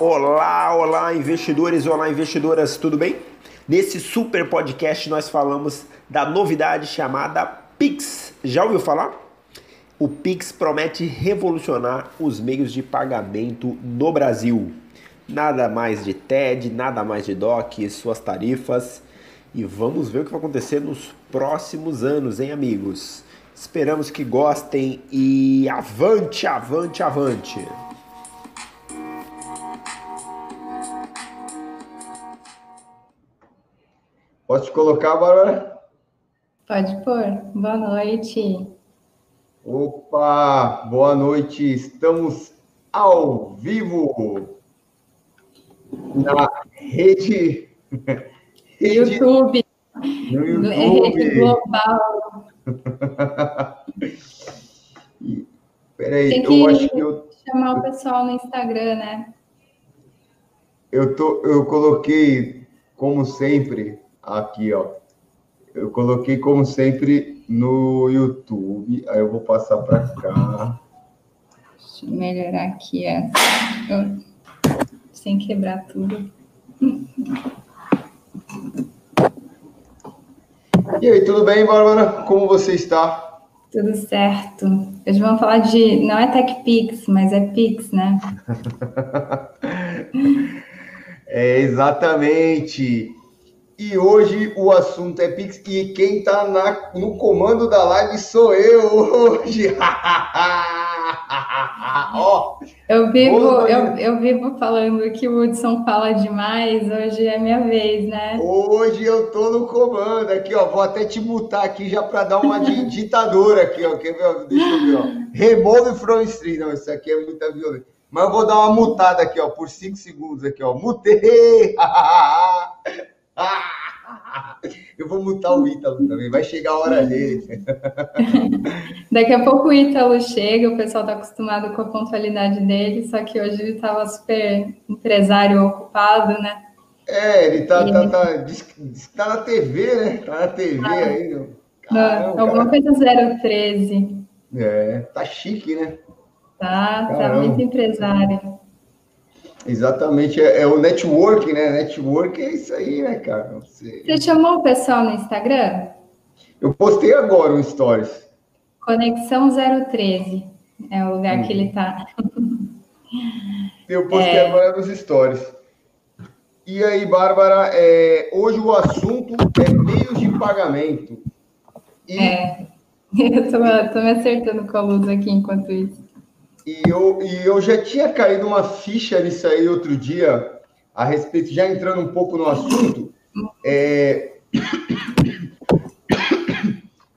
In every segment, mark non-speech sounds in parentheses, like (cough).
Olá, olá, investidores, olá, investidoras, tudo bem? Nesse super podcast nós falamos da novidade chamada Pix. Já ouviu falar? O Pix promete revolucionar os meios de pagamento no Brasil. Nada mais de TED, nada mais de DOC, suas tarifas. E vamos ver o que vai acontecer nos próximos anos, hein, amigos? Esperamos que gostem e avante, avante, avante! Posso te colocar, Bárbara? Pode pôr. Boa noite. Opa, boa noite. Estamos ao vivo na rede, (laughs) rede YouTube. No YouTube. Rede global. (laughs) Peraí, Tem que eu acho que eu chamar o pessoal no Instagram, né? Eu tô, eu coloquei como sempre aqui, ó. Eu coloquei como sempre no YouTube. Aí eu vou passar para cá. Deixa eu melhorar aqui, é. Eu... sem quebrar tudo. E aí, tudo bem, Bárbara? Como você está? Tudo certo. Hoje vamos falar de. Não é TechPix, mas é Pix, né? (laughs) é exatamente. E hoje o assunto é Pix e quem está no comando da live sou eu hoje. (laughs) oh, eu, vivo, eu, eu vivo falando que o Hudson fala demais, hoje é minha vez, né? Hoje eu tô no comando aqui, ó. Vou até te mutar aqui já para dar uma de (laughs) ditadura aqui, ó. Quer ver? Deixa eu ver, ó. Remove from stream. Não, isso aqui é muita violência. Mas eu vou dar uma mutada aqui, ó, por 5 segundos aqui, ó. Mutei! (laughs) (laughs) Eu vou mutar o Ítalo também, vai chegar a hora dele. (laughs) Daqui a pouco o Ítalo chega, o pessoal está acostumado com a pontualidade dele, só que hoje ele estava super empresário ocupado, né? É, ele tá, tá, tá, diz tá na TV, né? Tá na TV ah, aí. Caramba, alguma coisa 013. É, tá chique, né? Tá, Caramba. tá muito empresário. Exatamente, é, é, o network, né? Network é isso aí, né, cara? Você... Você chamou o pessoal no Instagram? Eu postei agora um stories. Conexão 013 é o lugar hum. que ele tá. Eu postei é... agora nos stories. E aí, Bárbara, é, hoje o assunto é meios de pagamento. E... É, (laughs) eu tô, tô me acertando com a luz aqui enquanto isso. E eu, e eu já tinha caído uma ficha nisso aí outro dia, a respeito, já entrando um pouco no assunto. É,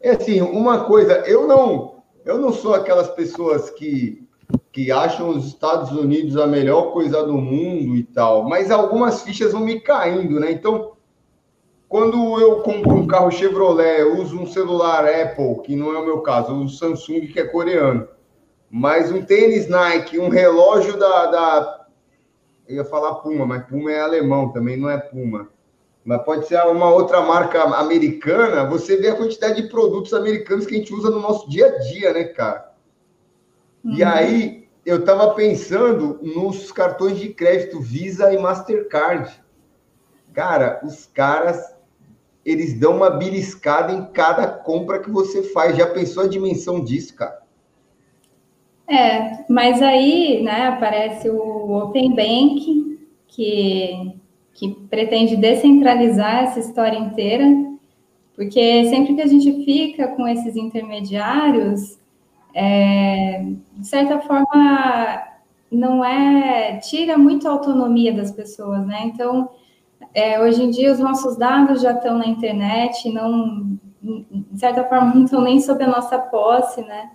é assim, uma coisa, eu não, eu não sou aquelas pessoas que, que acham os Estados Unidos a melhor coisa do mundo e tal, mas algumas fichas vão me caindo, né? Então, quando eu compro um carro Chevrolet, uso um celular Apple, que não é o meu caso, uso Samsung, que é coreano mas um tênis Nike, um relógio da, da. Eu ia falar Puma, mas Puma é alemão também, não é Puma. Mas pode ser uma outra marca americana. Você vê a quantidade de produtos americanos que a gente usa no nosso dia a dia, né, cara? Uhum. E aí, eu tava pensando nos cartões de crédito Visa e Mastercard. Cara, os caras eles dão uma beliscada em cada compra que você faz. Já pensou a dimensão disso, cara? É, mas aí né, aparece o Open Bank, que, que pretende descentralizar essa história inteira, porque sempre que a gente fica com esses intermediários, é, de certa forma, não é. tira muito a autonomia das pessoas, né? Então, é, hoje em dia, os nossos dados já estão na internet, não, de certa forma, (laughs) não estão nem sob a nossa posse, né?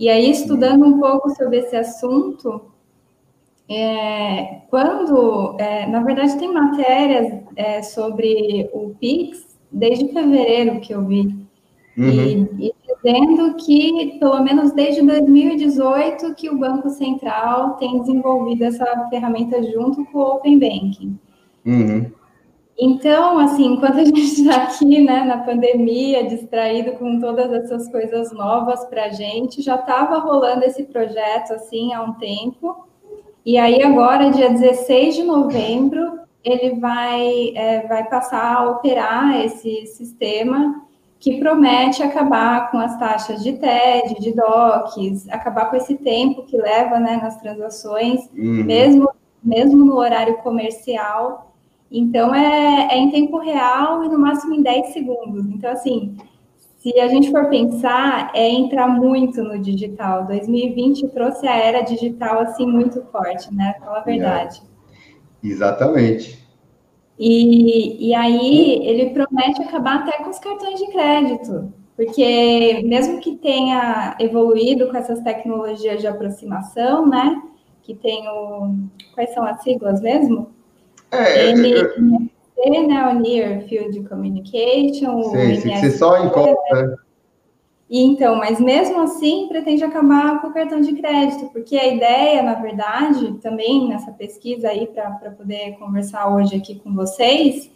E aí, estudando um pouco sobre esse assunto, é, quando, é, na verdade, tem matérias é, sobre o PIX desde fevereiro que eu vi, uhum. e, e, dizendo que, pelo menos desde 2018, que o Banco Central tem desenvolvido essa ferramenta junto com o Open Banking. Uhum. Então, assim, enquanto a gente está aqui, né, na pandemia, distraído com todas essas coisas novas para a gente, já estava rolando esse projeto, assim, há um tempo. E aí, agora, dia 16 de novembro, ele vai, é, vai passar a operar esse sistema que promete acabar com as taxas de TED, de DOCs, acabar com esse tempo que leva né, nas transações, uhum. mesmo, mesmo no horário comercial. Então, é, é em tempo real e no máximo em 10 segundos. Então, assim, se a gente for pensar, é entrar muito no digital. 2020 trouxe a era digital assim muito forte, né? Fala a verdade. É. Exatamente. E, e aí ele promete acabar até com os cartões de crédito, porque mesmo que tenha evoluído com essas tecnologias de aproximação, né? Que tem o. Quais são as siglas mesmo? É, ele, NFC, né? O Near Field Communication. Sim, você só encontra. E então, mas mesmo assim pretende acabar com o cartão de crédito, porque a ideia, na verdade, também nessa pesquisa aí para poder conversar hoje aqui com vocês,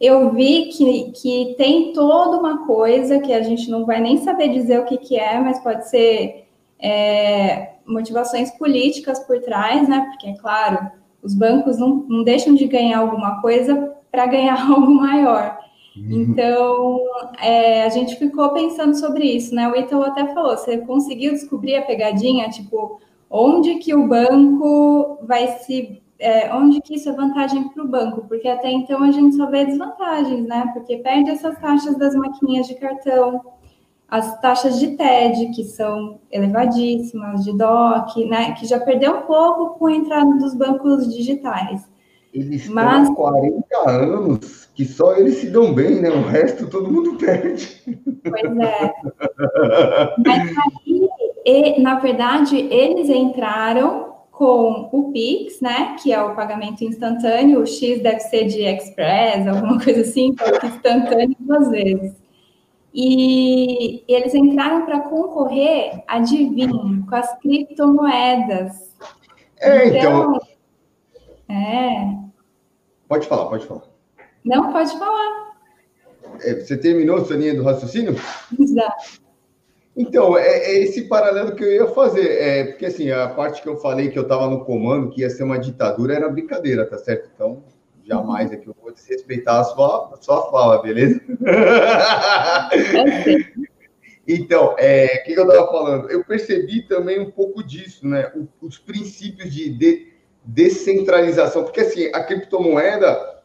eu vi que, que tem toda uma coisa que a gente não vai nem saber dizer o que, que é, mas pode ser é, motivações políticas por trás, né? Porque, é claro, os bancos não, não deixam de ganhar alguma coisa para ganhar (laughs) algo maior. Uhum. Então, é, a gente ficou pensando sobre isso, né? O Ítalo até falou, você conseguiu descobrir a pegadinha, tipo, onde que o banco vai se... É, onde que isso é vantagem para o banco? Porque até então a gente só vê desvantagens, né? Porque perde essas taxas das maquininhas de cartão, as taxas de TED, que são elevadíssimas, de DOC, né? Que já perdeu um pouco com a entrada dos bancos digitais. Eles Mas... estão há 40 anos que só eles se dão bem, né? O resto todo mundo perde. Pois é. Mas aí, e, na verdade, eles entraram com o Pix, né? Que é o pagamento instantâneo. O X deve ser de Express, alguma coisa assim, porque instantâneo duas vezes. E, eles entraram para concorrer, adivinha, com as criptomoedas. É, então, então é. Pode falar, pode falar. Não, pode falar. É, você terminou sua linha do raciocínio? Exato. Então, é, é, esse paralelo que eu ia fazer. É, porque, assim, a parte que eu falei que eu estava no comando, que ia ser uma ditadura, era brincadeira, tá certo? Então, jamais que eu vou desrespeitar a sua, a sua fala, beleza? (laughs) Então, é, o que, eu estava falando? Eu percebi também um pouco disso, né? O, os princípios de, de descentralização, porque assim, a criptomoeda,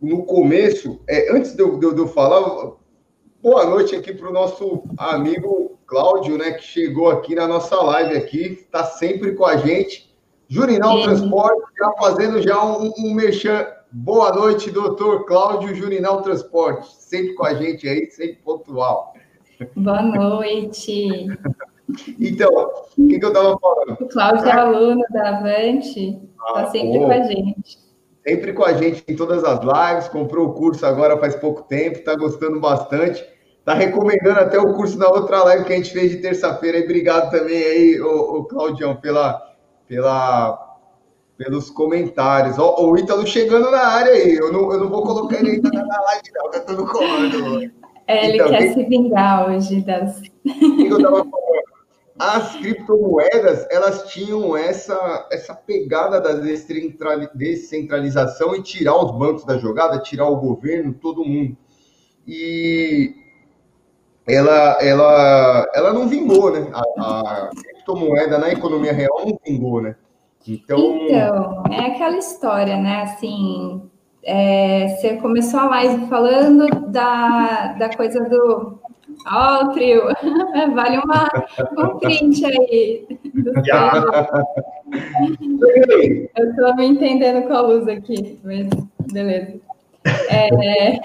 no começo, é, antes de eu, de eu falar, boa noite aqui para o nosso amigo Cláudio, né, que chegou aqui na nossa live aqui, está sempre com a gente. Jurinal Transporte, já fazendo já um, um merchan. Boa noite, doutor Cláudio Jurinal Transporte, sempre com a gente aí, sempre pontual. Boa noite. Então, o que, que eu estava falando? O Cláudio é aluno da Avante. Está ah, sempre com a gente. Sempre com a gente em todas as lives, comprou o curso agora faz pouco tempo, está gostando bastante. Está recomendando até o curso da outra live que a gente fez de terça-feira. Obrigado também aí, o, o Claudião, pela, pela, pelos comentários. Ó, o Ítalo chegando na área aí. Eu não, eu não vou colocar ele ainda na live, não, tá tudo comando. É, ele então, quer se vingar hoje das. O que eu estava falando? as criptomoedas elas tinham essa, essa pegada da descentralização e tirar os bancos da jogada, tirar o governo, todo mundo. E ela, ela, ela não vingou, né? A, a criptomoeda na economia real não vingou, né? Então... então, é aquela história, né? Assim, é, você começou a live falando da, da coisa do Ó, oh, trio. Vale uma, um print aí. (laughs) (laughs) Eu estou me entendendo com a luz aqui, mas beleza. É,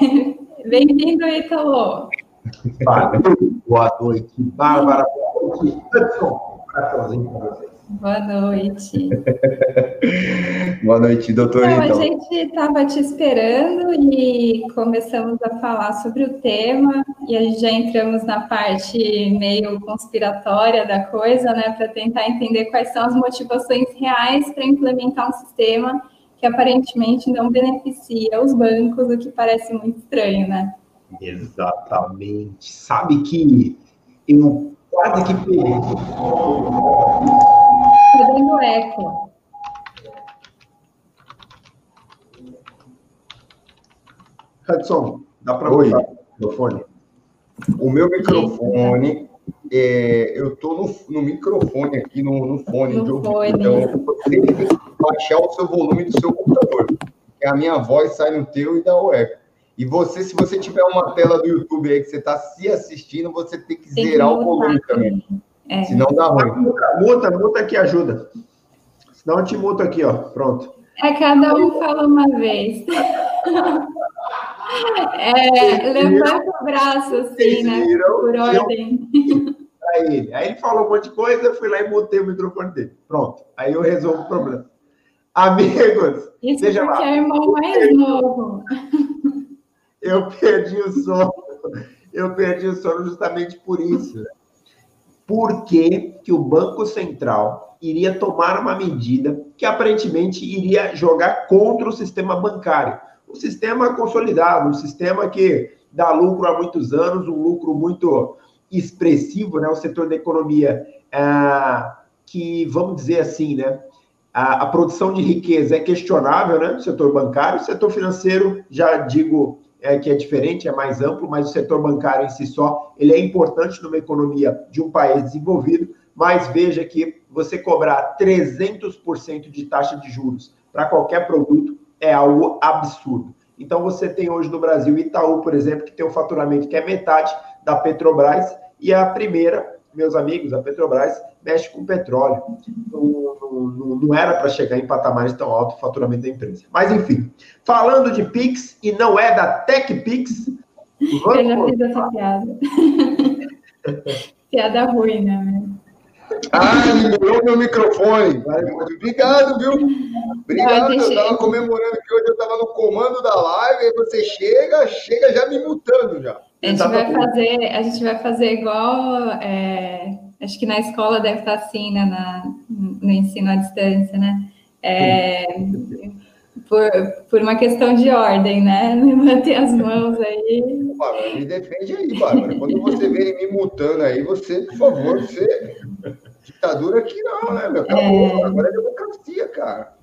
(laughs) Bem-vindo, Ítalo. Boa noite, Bárbara. Boa noite, Hudson. Um para vocês. Boa noite. (laughs) Boa noite, doutor. Então, então. a gente estava te esperando e começamos a falar sobre o tema e a gente já entramos na parte meio conspiratória da coisa, né, para tentar entender quais são as motivações reais para implementar um sistema que aparentemente não beneficia os bancos, o que parece muito estranho, né? Exatamente. Sabe que eu quase que Tá dando eco. Hudson, dá para ouvir o microfone? O meu microfone, é, eu estou no, no, microfone aqui, no, no fone no de ouvido. Fone. Então, você tem que baixar o seu volume do seu computador. A minha voz sai no teu e dá o eco. E você, se você tiver uma tela do YouTube aí que você está se assistindo, você tem que tem zerar que o volume também. É. Senão dá ruim. Muta, muta que ajuda. Senão eu te muto aqui, ó. Pronto. É, cada um fala uma vez. (laughs) É, levanta o braço, assim, né? Por ordem. (laughs) Aí, aí ele falou um monte de coisa, eu fui lá e mutei o microfone dele. Pronto. Aí eu resolvo o problema. Amigos, Isso porque lá. é o irmão mais novo. Eu perdi o sono. Eu perdi o sono justamente por isso. Por que, que o Banco Central iria tomar uma medida que aparentemente iria jogar contra o sistema bancário? um sistema consolidado, um sistema que dá lucro há muitos anos, um lucro muito expressivo, né? O setor da economia é, que, vamos dizer assim, né? A, a, produção de riqueza é questionável, né? O setor bancário, o setor financeiro, já digo é, que é diferente, é mais amplo, mas o setor bancário em si só, ele é importante numa economia de um país desenvolvido, mas veja que você cobrar 300% de taxa de juros para qualquer produto é algo absurdo. Então você tem hoje no Brasil Itaú, por exemplo, que tem um faturamento que é metade da Petrobras e a primeira, meus amigos, a Petrobras mexe com petróleo. Não, não, não era para chegar em patamares tão altos o faturamento da empresa. Mas enfim, falando de Pix e não é da TechPix, vamos... Eu já fiz essa piada. (laughs) piada ruim, né? Ah, liberou meu microfone. Obrigado, viu? Obrigado. Eu estava comemorando que hoje eu estava no comando da live, e você chega, chega já me mutando já. A gente, vai fazer, a gente vai fazer igual. É, acho que na escola deve estar assim, né? Na, no ensino à distância, né? É, por, por uma questão de ordem, né? (laughs) Levante as mãos aí. Bárbara, me defende aí, Bárbara. Quando você vem me mutando aí, você, por favor, você. Ditadura aqui não, né, meu? Acabou. É... Agora é democracia, cara.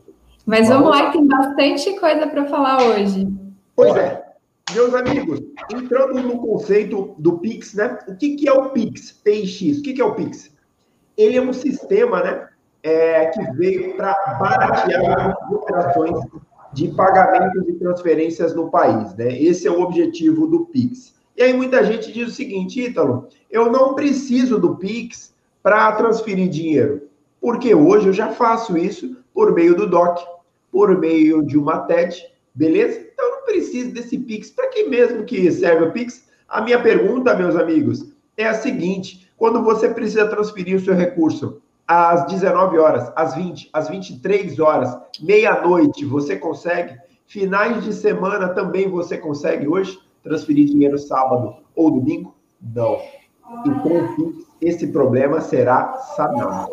Mas vamos lá, que tem bastante coisa para falar hoje. Pois é. Meus amigos, entrando no conceito do Pix, né? O que, que é o Pix? PX. O que, que é o Pix? Ele é um sistema, né? É, que veio para baratear as operações de pagamentos e transferências no país, né? Esse é o objetivo do Pix. E aí muita gente diz o seguinte, Ítalo, eu não preciso do Pix para transferir dinheiro, porque hoje eu já faço isso por meio do DOC, por meio de uma TED, beleza? Então não preciso desse Pix. Para que mesmo que serve o Pix? A minha pergunta, meus amigos, é a seguinte: quando você precisa transferir o seu recurso às 19 horas, às 20, às 23 horas, meia-noite, você consegue? Finais de semana também você consegue hoje transferir dinheiro sábado ou domingo? Não. Então, esse problema será sanado.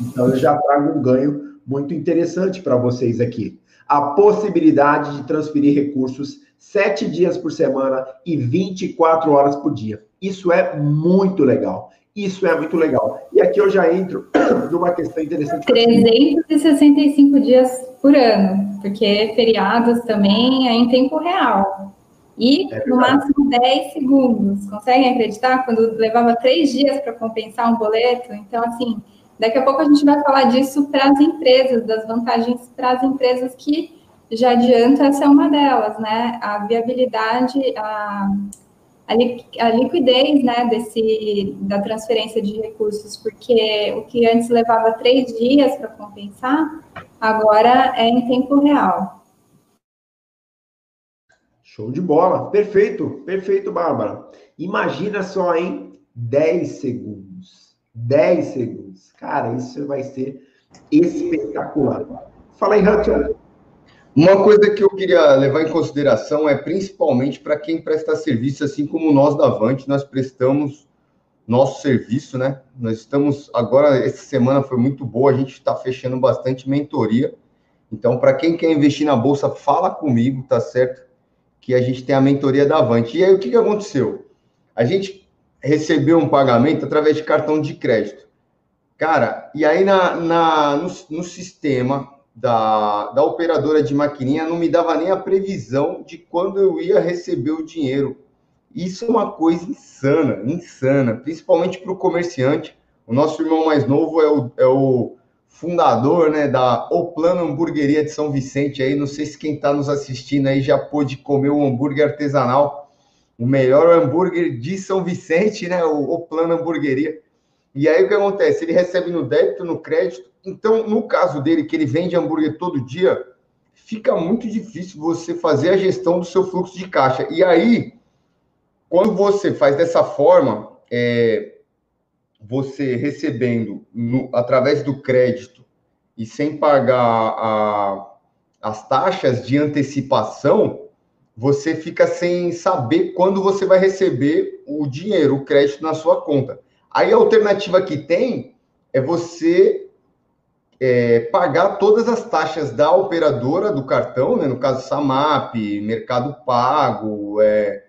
Então, eu já trago um ganho muito interessante para vocês aqui. A possibilidade de transferir recursos sete dias por semana e 24 horas por dia. Isso é muito legal. Isso é muito legal. E aqui eu já entro (coughs) numa questão interessante. 365 dias por ano, porque feriados também é em tempo real. E é no máximo 10 segundos. Conseguem acreditar? Quando levava três dias para compensar um boleto. Então, assim, daqui a pouco a gente vai falar disso para as empresas, das vantagens para as empresas que já adianta, essa é uma delas, né? A viabilidade, a a, liquidez né, desse, da transferência de recursos, porque o que antes levava três dias para compensar, agora é em tempo real. Show de bola, perfeito, perfeito, Bárbara. Imagina só, hein? 10 segundos. 10 segundos. Cara, isso vai ser espetacular. Fala aí, Hudson. Uma coisa que eu queria levar em consideração é principalmente para quem presta serviço, assim como nós da Avante, nós prestamos nosso serviço, né? Nós estamos agora, essa semana foi muito boa, a gente está fechando bastante mentoria. Então, para quem quer investir na bolsa, fala comigo, tá certo? Que a gente tem a mentoria da Avante. E aí, o que, que aconteceu? A gente recebeu um pagamento através de cartão de crédito. Cara, e aí na, na no, no sistema da, da operadora de maquininha não me dava nem a previsão de quando eu ia receber o dinheiro. Isso é uma coisa insana, insana, principalmente para o comerciante. O nosso irmão mais novo é o, é o fundador né, da O Plano Hamburgueria de São Vicente. Aí, não sei se quem está nos assistindo aí já pôde comer o hambúrguer artesanal, o melhor hambúrguer de São Vicente, né? O, o Plano Hamburgueria. E aí o que acontece? Ele recebe no débito, no crédito. Então, no caso dele, que ele vende hambúrguer todo dia, fica muito difícil você fazer a gestão do seu fluxo de caixa. E aí, quando você faz dessa forma, é, você recebendo no, através do crédito e sem pagar a, as taxas de antecipação, você fica sem saber quando você vai receber o dinheiro, o crédito na sua conta. Aí a alternativa que tem é você é, pagar todas as taxas da operadora do cartão, né? no caso Samap, Mercado Pago, é,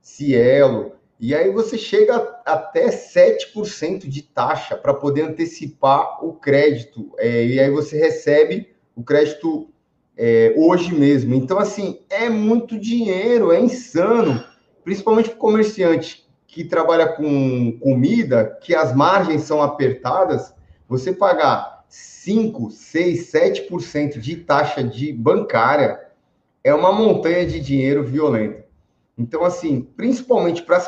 Cielo, e aí você chega até 7% de taxa para poder antecipar o crédito, é, e aí você recebe o crédito é, hoje mesmo. Então, assim, é muito dinheiro, é insano, principalmente para o comerciante que trabalha com comida, que as margens são apertadas, você pagar 5, 6, 7% de taxa de bancária é uma montanha de dinheiro violenta. Então, assim, principalmente para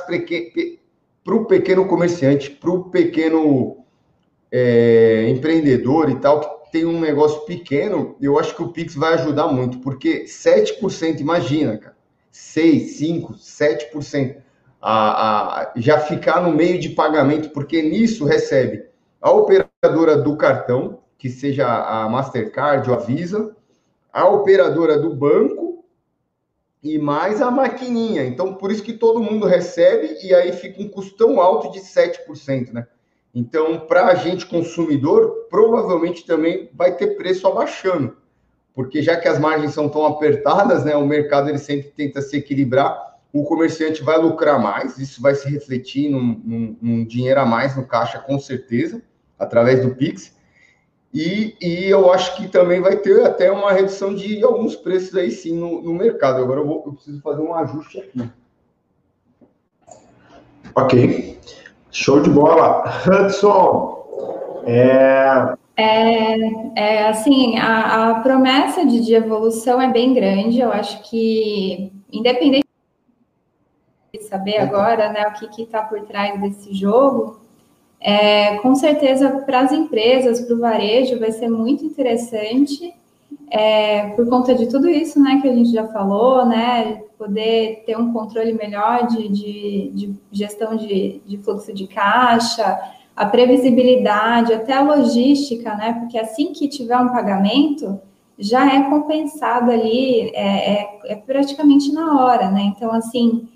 o pequeno comerciante, para o pequeno é, empreendedor e tal, que tem um negócio pequeno, eu acho que o Pix vai ajudar muito, porque 7%, imagina, cara, 6, 5, 7% a, a já ficar no meio de pagamento, porque nisso recebe a operadora do cartão, que seja a Mastercard ou a Visa, a operadora do banco e mais a maquininha. Então, por isso que todo mundo recebe e aí fica um custo tão alto de 7%, né? Então, para a gente consumidor, provavelmente também vai ter preço abaixando, porque já que as margens são tão apertadas, né, o mercado ele sempre tenta se equilibrar o comerciante vai lucrar mais, isso vai se refletir num, num, num dinheiro a mais no caixa, com certeza, através do Pix. E, e, eu acho que também vai ter até uma redução de alguns preços aí sim no, no mercado. Agora eu, vou, eu preciso fazer um ajuste aqui. Ok. Show de bola. Hudson, é... É, é assim, a, a promessa de, de evolução é bem grande. Eu acho que, independente saber agora né, o que está por trás desse jogo, é, com certeza para as empresas, para o varejo, vai ser muito interessante, é, por conta de tudo isso né, que a gente já falou, né, poder ter um controle melhor de, de, de gestão de, de fluxo de caixa, a previsibilidade, até a logística, né, porque assim que tiver um pagamento, já é compensado ali, é, é, é praticamente na hora, né? Então, assim,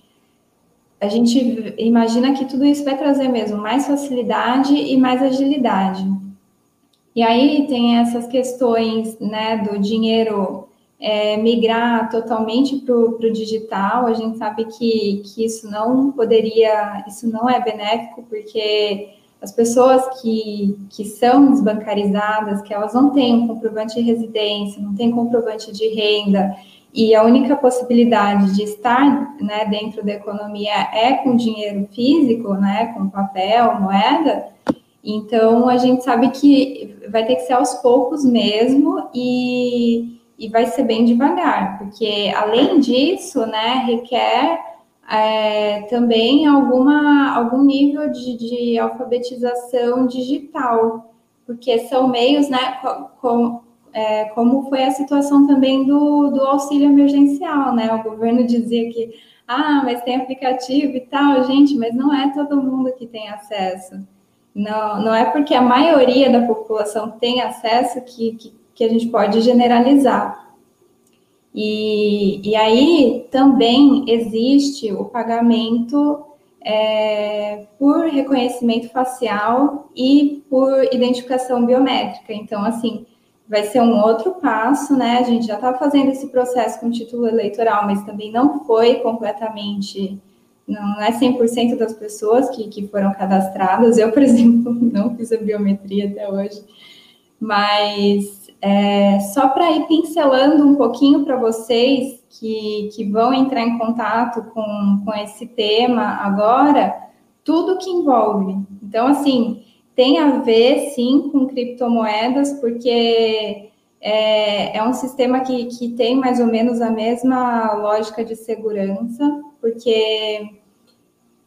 a gente imagina que tudo isso vai trazer mesmo mais facilidade e mais agilidade. E aí tem essas questões né, do dinheiro é, migrar totalmente para o digital. A gente sabe que, que isso não poderia, isso não é benéfico, porque as pessoas que, que são desbancarizadas, que elas não têm um comprovante de residência, não têm comprovante de renda, e a única possibilidade de estar né, dentro da economia é com dinheiro físico, né, com papel, moeda, então a gente sabe que vai ter que ser aos poucos mesmo e, e vai ser bem devagar, porque além disso, né, requer é, também alguma, algum nível de, de alfabetização digital, porque são meios, né, com, é, como foi a situação também do, do auxílio emergencial, né? O governo dizia que, ah, mas tem aplicativo e tal, gente, mas não é todo mundo que tem acesso. Não, não é porque a maioria da população tem acesso que, que, que a gente pode generalizar. E, e aí também existe o pagamento é, por reconhecimento facial e por identificação biométrica. Então, assim, vai ser um outro passo, né? A gente já está fazendo esse processo com título eleitoral, mas também não foi completamente, não é 100% das pessoas que, que foram cadastradas. Eu, por (laughs) exemplo, não fiz a biometria até hoje, mas é, só para ir pincelando um pouquinho para vocês que, que vão entrar em contato com, com esse tema agora, tudo que envolve. Então, assim, tem a ver, sim, com criptomoedas, porque é, é um sistema que, que tem mais ou menos a mesma lógica de segurança, porque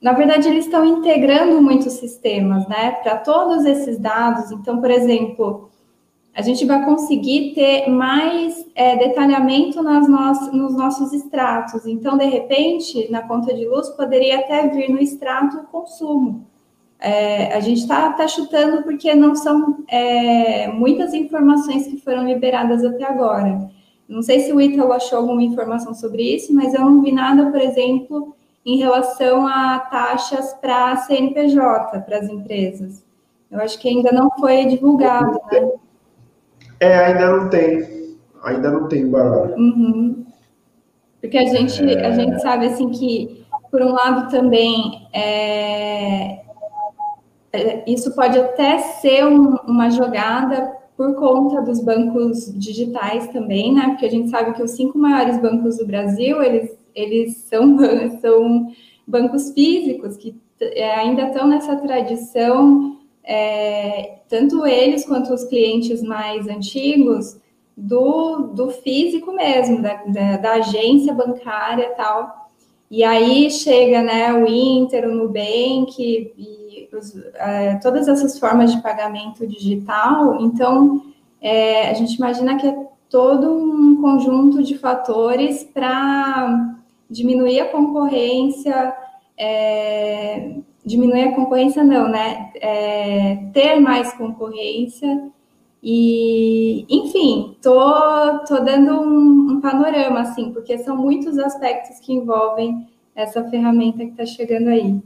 na verdade, eles estão integrando muitos sistemas, né? Para todos esses dados. Então, por exemplo, a gente vai conseguir ter mais é, detalhamento nas no nos nossos extratos. Então, de repente, na conta de luz, poderia até vir no extrato consumo. É, a gente está tá chutando porque não são é, muitas informações que foram liberadas até agora. Não sei se o Ítalo achou alguma informação sobre isso, mas eu não vi nada, por exemplo, em relação a taxas para CNPJ, para as empresas. Eu acho que ainda não foi divulgado, né? É, ainda não tem. Ainda não tem barulho. Uhum. Porque a gente, é... a gente sabe assim que, por um lado, também é isso pode até ser um, uma jogada por conta dos bancos digitais também, né? Porque a gente sabe que os cinco maiores bancos do Brasil, eles eles são, (laughs) são bancos físicos que é, ainda estão nessa tradição, é, tanto eles quanto os clientes mais antigos, do, do físico mesmo, da, da, da agência bancária e tal. E aí chega né, o Inter, o Nubank e os, é, todas essas formas de pagamento digital. Então, é, a gente imagina que é todo um conjunto de fatores para diminuir a concorrência, é, diminuir a concorrência não, né? É, ter mais concorrência e, enfim, tô, tô dando um, um, panorama, assim, porque são muitos aspectos que envolvem essa ferramenta que está chegando aí.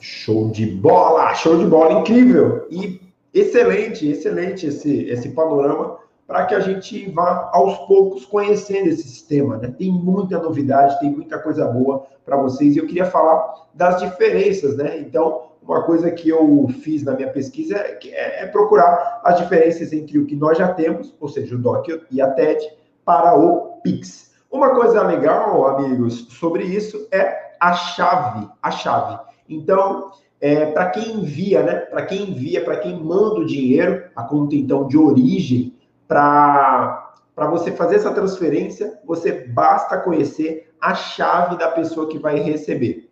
Show de bola, show de bola, incrível e excelente, excelente esse, esse panorama para que a gente vá aos poucos conhecendo esse sistema. Né? Tem muita novidade, tem muita coisa boa para vocês e eu queria falar das diferenças. Né? Então, uma coisa que eu fiz na minha pesquisa é, é, é procurar as diferenças entre o que nós já temos, ou seja, o DOC e a TED, para o PIX. Uma coisa legal, amigos, sobre isso é a chave, a chave. Então, é, para quem envia, né? Para quem envia, para quem manda o dinheiro, a conta então de origem para você fazer essa transferência, você basta conhecer a chave da pessoa que vai receber.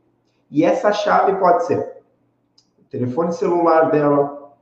E essa chave pode ser o telefone celular dela,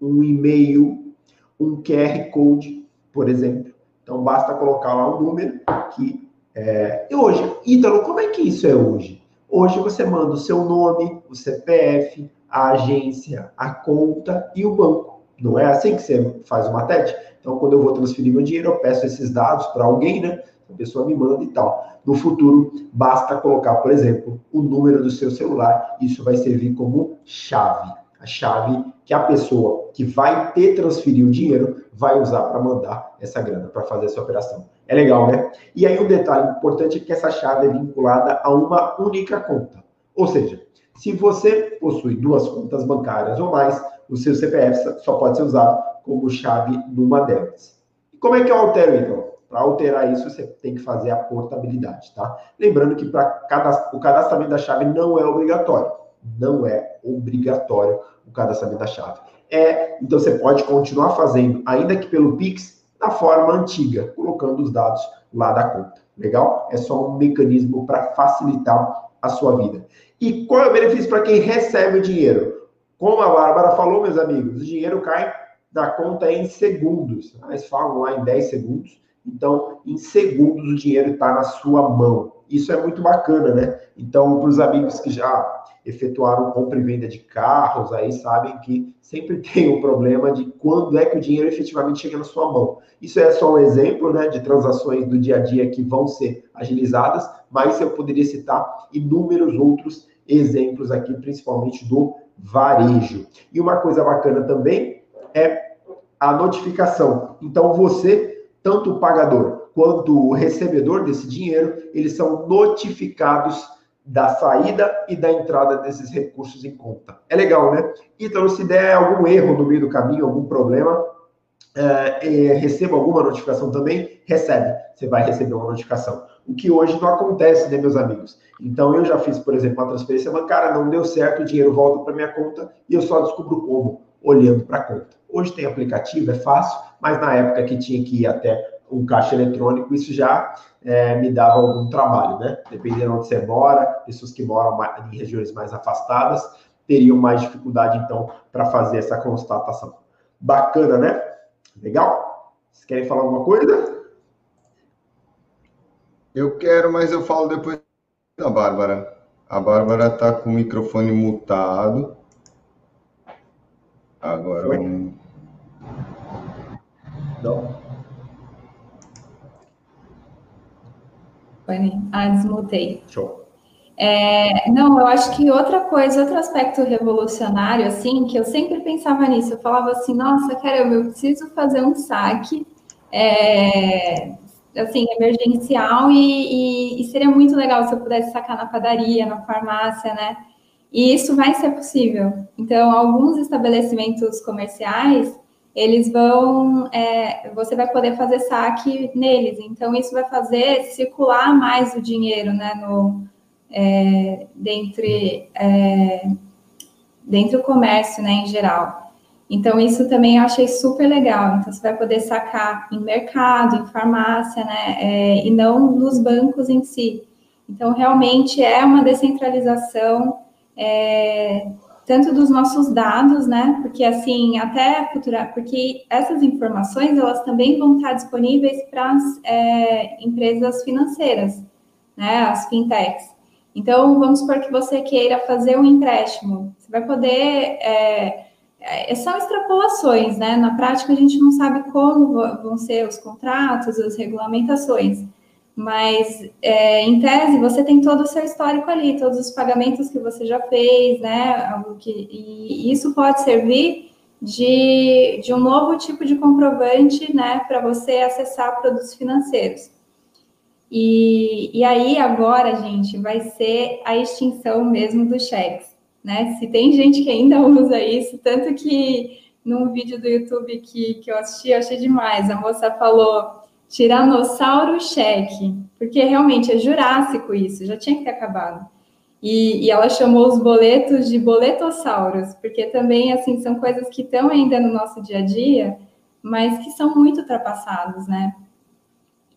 um e-mail, um QR Code, por exemplo. Então basta colocar lá um número que é... E hoje, Ítalo, como é que isso é hoje? Hoje você manda o seu nome, o CPF, a agência, a conta e o banco. Não é assim que você faz uma TED? Então, quando eu vou transferir meu dinheiro, eu peço esses dados para alguém, né? A pessoa me manda e tal. No futuro, basta colocar, por exemplo, o número do seu celular. Isso vai servir como chave. A chave que a pessoa que vai ter transferir o dinheiro vai usar para mandar essa grana, para fazer essa operação. É legal, né? E aí, um detalhe importante é que essa chave é vinculada a uma única conta. Ou seja, se você possui duas contas bancárias ou mais, o seu CPF só pode ser usado como chave numa delas. E como é que eu altero, então? Para alterar isso, você tem que fazer a portabilidade, tá? Lembrando que para o cadastramento da chave não é obrigatório. Não é obrigatório o cadastramento da chave. É, então você pode continuar fazendo, ainda que pelo Pix, da forma antiga, colocando os dados lá da conta. Legal? É só um mecanismo para facilitar a sua vida. E qual é o benefício para quem recebe o dinheiro? Como a Bárbara falou, meus amigos, o dinheiro cai da conta em segundos. Eles falam lá em 10 segundos. Então, em segundos, o dinheiro está na sua mão. Isso é muito bacana, né? Então, para os amigos que já efetuaram compra e venda de carros, aí sabem que sempre (laughs) tem o problema de quando é que o dinheiro efetivamente chega na sua mão. Isso é só um exemplo né, de transações do dia a dia que vão ser agilizadas, mas eu poderia citar inúmeros outros exemplos aqui, principalmente do varejo. E uma coisa bacana também é a notificação. Então, você, tanto o pagador quanto o recebedor desse dinheiro, eles são notificados da saída e da entrada desses recursos em conta. É legal, né? Então, se der algum erro no meio do caminho, algum problema, é, receba alguma notificação também? Recebe, você vai receber uma notificação. O que hoje não acontece, né, meus amigos? Então, eu já fiz, por exemplo, uma transferência bancária, não deu certo, o dinheiro volta para minha conta e eu só descubro como, olhando para a conta. Hoje tem aplicativo, é fácil, mas na época que tinha que ir até um caixa eletrônico, isso já é, me dava algum trabalho, né? Dependendo onde você mora, pessoas que moram em regiões mais afastadas teriam mais dificuldade, então, para fazer essa constatação. Bacana, né? Legal? Vocês querem falar alguma coisa? Eu quero, mas eu falo depois da Bárbara. A Bárbara está com o microfone mutado. Agora. Foi? Um... Não. Foi, ah, desmutei. Show. É, não, eu acho que outra coisa, outro aspecto revolucionário, assim, que eu sempre pensava nisso, eu falava assim, nossa, caramba, eu preciso fazer um saque, é, assim, emergencial e, e, e, seria muito legal se eu pudesse sacar na padaria, na farmácia, né? E isso vai ser possível. Então, alguns estabelecimentos comerciais, eles vão, é, você vai poder fazer saque neles. Então, isso vai fazer circular mais o dinheiro, né, no, é, dentre, é, dentre o comércio, né, em geral. Então, isso também eu achei super legal. Então, você vai poder sacar em mercado, em farmácia, né, é, e não nos bancos em si. Então, realmente é uma descentralização é, tanto dos nossos dados, né? Porque assim, até futura, porque essas informações elas também vão estar disponíveis para as é, empresas financeiras, né? As fintechs. Então, vamos supor que você queira fazer um empréstimo, você vai poder. É, é, são extrapolações, né? Na prática, a gente não sabe como vão ser os contratos, as regulamentações. Mas, é, em tese, você tem todo o seu histórico ali, todos os pagamentos que você já fez, né? Que, e isso pode servir de, de um novo tipo de comprovante, né? Para você acessar produtos financeiros. E, e aí, agora, gente, vai ser a extinção mesmo dos cheques, né? Se tem gente que ainda (laughs) usa isso, tanto que num vídeo do YouTube que, que eu assisti, eu achei demais. A moça falou Tiranossauro cheque, porque realmente é jurássico isso, já tinha que ter acabado. E, e, ela chamou os boletos de boletossauros, porque também, assim, são coisas que estão ainda no nosso dia a dia, mas que são muito ultrapassados, né?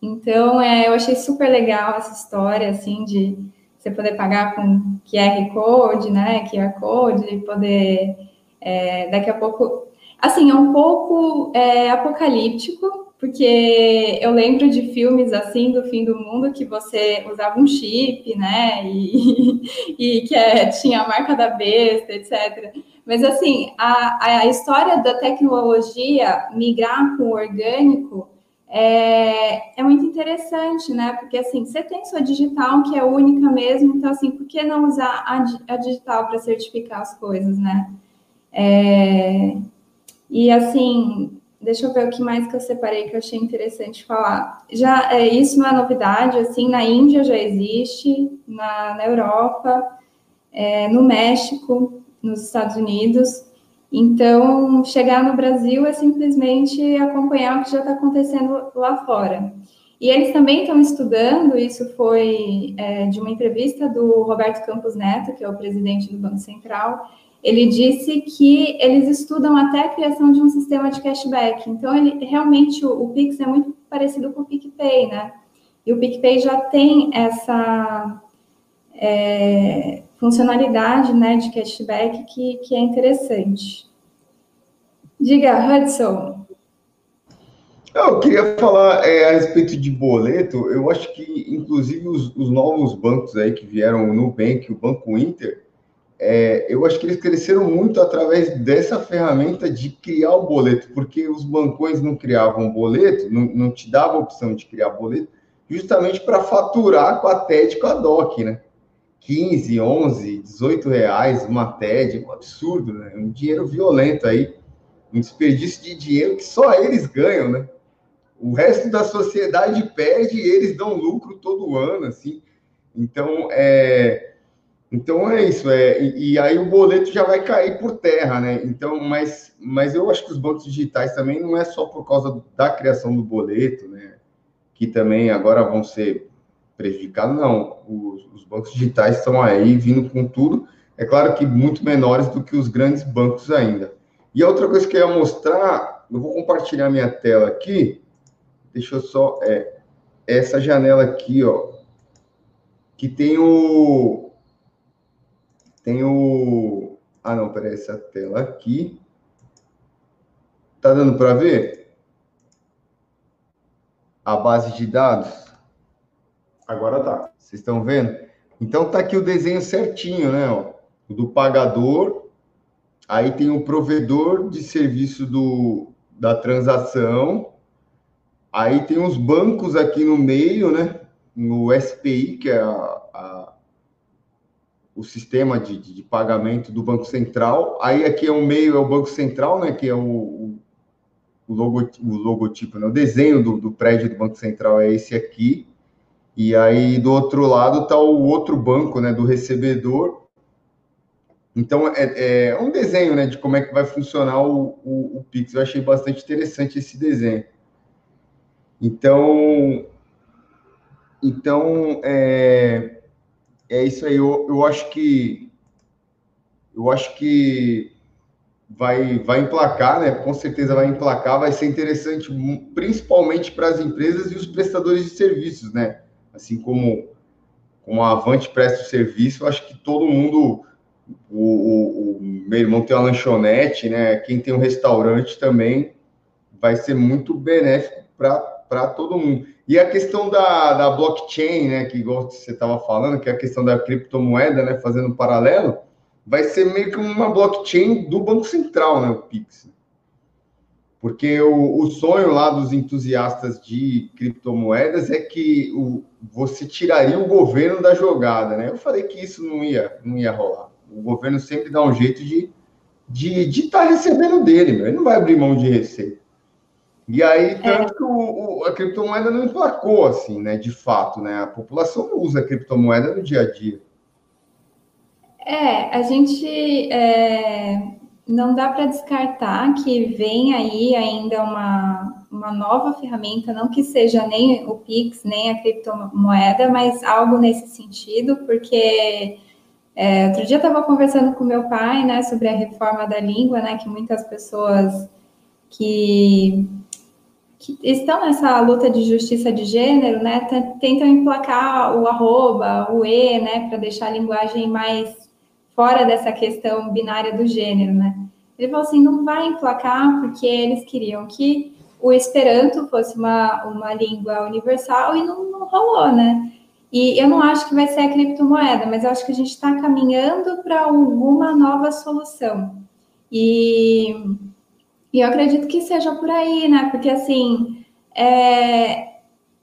Então, é, eu achei super legal essa história, assim, de você poder pagar com QR Code, né, QR Code, poder, é, daqui a pouco... Assim, é um pouco é, apocalíptico, porque eu lembro de filmes assim do fim do mundo que você usava um chip, né? E, (laughs) e que é, tinha a marca da besta, etc. Mas assim, a, a história da tecnologia migrar para o orgânico é, é, muito interessante, né? Porque assim, você tem sua digital que é única mesmo, então assim, por que não usar a, a digital para certificar as coisas, né? É, e assim, Deixa eu ver o que mais que eu separei que eu achei interessante falar. Já é, isso não é novidade, assim, na Índia já existe, na, na Europa, é, no México, nos Estados Unidos. Então, chegar no Brasil é simplesmente acompanhar o que já está acontecendo lá fora. E eles também estão estudando, isso foi é, de uma entrevista do Roberto Campos Neto, que é o presidente do Banco Central, ele disse que eles estudam até a criação de um sistema de cashback. Então, ele realmente o, o Pix é muito parecido com o PicPay, né? E o PicPay já tem essa é, funcionalidade né, de cashback que, que é interessante. Diga, Hudson. Eu queria falar é, a respeito de boleto. Eu acho que, inclusive, os, os novos bancos aí que vieram, o Nubank, o Banco Inter, é, eu acho que eles cresceram muito através dessa ferramenta de criar o boleto, porque os bancões não criavam boleto, não, não te davam a opção de criar boleto, justamente para faturar com a TED com a DOC, né? 15, 11, 18 reais uma TED, um absurdo, né? Um dinheiro violento aí, um desperdício de dinheiro que só eles ganham, né? O resto da sociedade perde e eles dão lucro todo ano, assim. Então, é, Então é isso, é, e, e, aí o boleto já vai cair por terra, né? Então, mas, mas eu acho que os bancos digitais também não é só por causa da criação do boleto, né? Que também agora vão ser prejudicados, não. Os, os bancos digitais estão aí vindo com tudo, é claro que muito menores do que os grandes bancos ainda. E a outra coisa que eu ia mostrar, eu vou compartilhar minha tela aqui, deixa eu só, é, essa janela aqui, ó, que tem o tem o. Ah, não, peraí, essa tela aqui. Tá dando para ver? A base de dados? Agora tá. Vocês estão vendo? Então tá aqui o desenho certinho, né? Ó, do pagador. Aí tem o provedor de serviço do, da transação. Aí tem os bancos aqui no meio, né? No SPI, que é a, o sistema de, de, de, pagamento do Banco Central. Aí aqui é o meio, é o Banco Central, né? Que é o, o, logo, o logotipo, né? o desenho do, do prédio do Banco Central é esse aqui. E aí do outro lado está o outro banco, né? Do recebedor. Então é, é, um desenho, né? De como é que vai funcionar o, o, o Pix. Eu achei bastante interessante esse desenho. Então, então é, é isso aí. Eu, eu acho que eu acho que vai vai emplacar, né? Com certeza vai emplacar, vai ser interessante, principalmente para as empresas e os prestadores de serviços, né? Assim como como a Avante presta o serviço, eu acho que todo mundo o, o, o, meu irmão tem uma lanchonete, né? Quem tem um restaurante também vai ser muito benéfico para todo mundo. E a questão da, da blockchain, né, que igual você estava falando, que é a questão da criptomoeda, né, fazendo um paralelo, vai ser meio que uma blockchain do Banco Central, né, o Pix. Porque o, o sonho lá dos entusiastas de criptomoedas é que o, você tiraria o governo da jogada, né? Eu falei que isso não ia, não ia rolar. O governo sempre dá um jeito de de estar tá recebendo dele, meu. ele não vai abrir mão de receita. E aí, é. tanto que o, o, a criptomoeda não emplacou, assim, né? De fato, né? A população usa a criptomoeda no dia a dia. É, a gente é, não dá para descartar que vem aí ainda uma, uma nova ferramenta, não que seja nem o Pix, nem a criptomoeda, mas algo nesse sentido, porque é, outro dia eu estava conversando com meu pai, né, sobre a reforma da língua, né, que muitas pessoas que que estão nessa luta de justiça de gênero, né, tentam emplacar o arroba, o e, né, para deixar a linguagem mais fora dessa questão binária do gênero, né. Ele falou assim, não vai emplacar porque eles queriam que o Esperanto fosse uma, uma língua universal e não, não rolou, né. E eu não acho que vai ser a criptomoeda, mas eu acho que a gente está caminhando para alguma nova solução. E e eu acredito que seja por aí, né? Porque assim, é,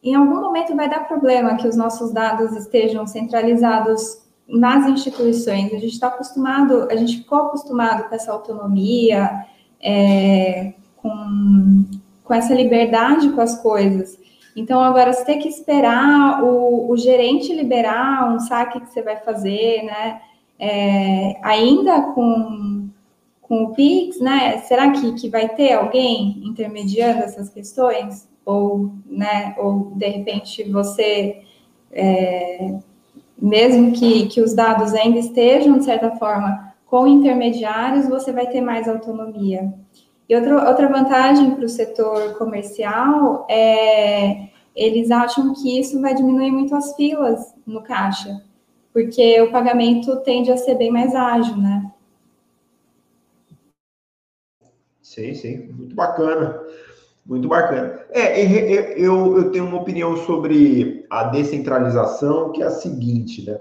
em algum momento vai dar problema que os nossos dados estejam centralizados nas instituições. A gente está acostumado, a gente ficou acostumado com essa autonomia, é, com, com essa liberdade com as coisas. Então, agora você tem que esperar o, o gerente liberar um saque que você vai fazer, né? É, ainda com com o Pix, né? Será que, que vai ter alguém intermediando essas questões? Ou, né, ou de repente você, é, mesmo que, que os dados ainda estejam, de certa forma, com intermediários, você vai ter mais autonomia. E outra, outra vantagem para o setor comercial é eles acham que isso vai diminuir muito as filas no caixa, porque o pagamento tende a ser bem mais ágil, né? Sim, sim, muito bacana. Muito bacana. É, eu, eu tenho uma opinião sobre a descentralização, que é a seguinte, né?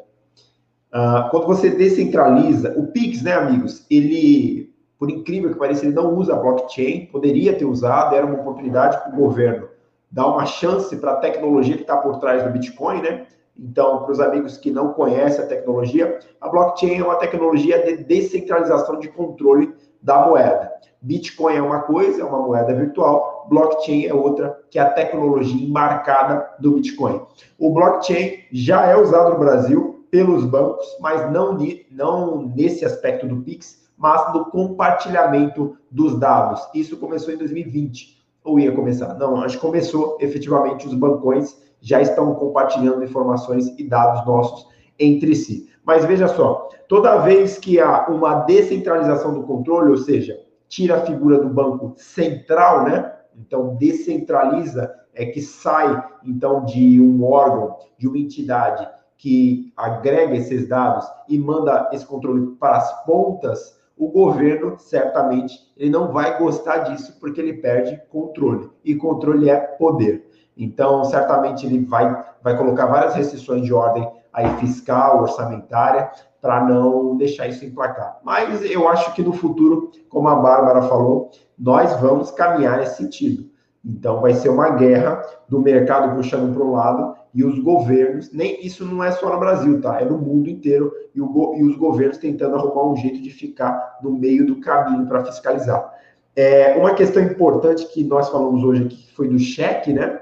Ah, quando você descentraliza, o Pix, né, amigos, ele, por incrível que pareça, ele não usa blockchain, poderia ter usado, era uma oportunidade para o governo dar uma chance para a tecnologia que está por trás do Bitcoin, né? Então, para os amigos que não conhecem a tecnologia, a blockchain é uma tecnologia de descentralização de controle da moeda. Bitcoin é uma coisa, é uma moeda virtual, blockchain é outra, que é a tecnologia embarcada do Bitcoin. O blockchain já é usado no Brasil, pelos bancos, mas não, não nesse aspecto do Pix, mas do compartilhamento dos dados. Isso começou em 2020, ou ia começar? Não, acho que começou efetivamente os bancões já estão compartilhando informações e dados nossos entre si. Mas veja só, toda vez que há uma descentralização do controle, ou seja, tira a figura do banco central, né? Então descentraliza é que sai então de um órgão, de uma entidade que agrega esses dados e manda esse controle para as pontas, o governo certamente ele não vai gostar disso porque ele perde controle e controle é poder. Então, certamente ele vai, vai colocar várias restrições de ordem aí fiscal, orçamentária, para não deixar isso emplacar. Mas eu acho que no futuro, como a Bárbara falou, nós vamos caminhar nesse sentido. Então, vai ser uma guerra do mercado puxando para um lado e os governos, nem isso não é só no Brasil, tá? É no mundo inteiro e, o, e os governos tentando arrumar um jeito de ficar no meio do caminho para fiscalizar. É, uma questão importante que nós falamos hoje aqui, que foi do cheque, né?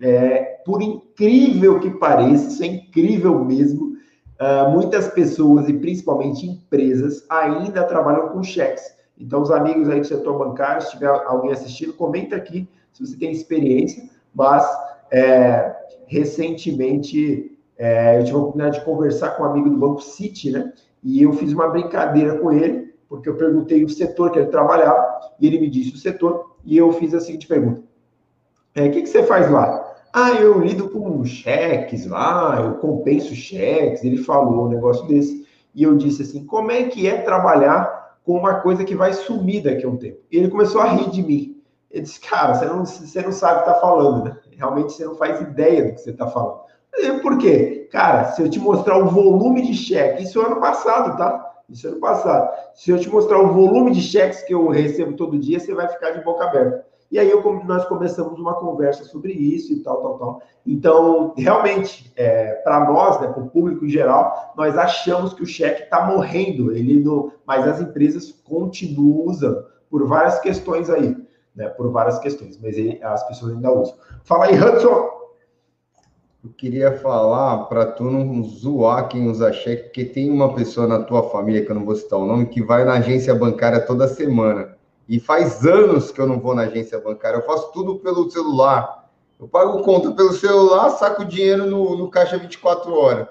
É, por incrível que pareça, isso é incrível mesmo, uh, muitas pessoas e principalmente empresas ainda trabalham com cheques. Então, os amigos aí do setor bancário, se tiver alguém assistindo, comenta aqui se você tem experiência, mas é, recentemente é, eu tive a oportunidade de conversar com um amigo do Banco City, né? E eu fiz uma brincadeira com ele, porque eu perguntei o setor que ele trabalhava, e ele me disse o setor, e eu fiz a seguinte pergunta: é, O que, que você faz lá? Ah, eu lido com cheques lá, eu compenso cheques. Ele falou um negócio desse. E eu disse assim: como é que é trabalhar com uma coisa que vai sumir daqui a um tempo? E ele começou a rir de mim. Ele disse: cara, você não, você não sabe o que está falando, né? Realmente você não faz ideia do que você está falando. Por quê? Cara, se eu te mostrar o volume de cheque, isso é ano passado, tá? Isso é ano passado. Se eu te mostrar o volume de cheques que eu recebo todo dia, você vai ficar de boca aberta. E aí eu, nós começamos uma conversa sobre isso e tal, tal, tal. Então, realmente, é, para nós, né, para o público em geral, nós achamos que o cheque está morrendo, ele não, mas as empresas continuam usando por várias questões aí, né, por várias questões, mas ele, as pessoas ainda usam. Fala aí, Hudson. Eu queria falar para tu não zoar quem usa cheque, porque tem uma pessoa na tua família, que eu não vou citar o nome, que vai na agência bancária toda semana. E faz anos que eu não vou na agência bancária, eu faço tudo pelo celular. Eu pago conta pelo celular, saco dinheiro no, no caixa 24 horas.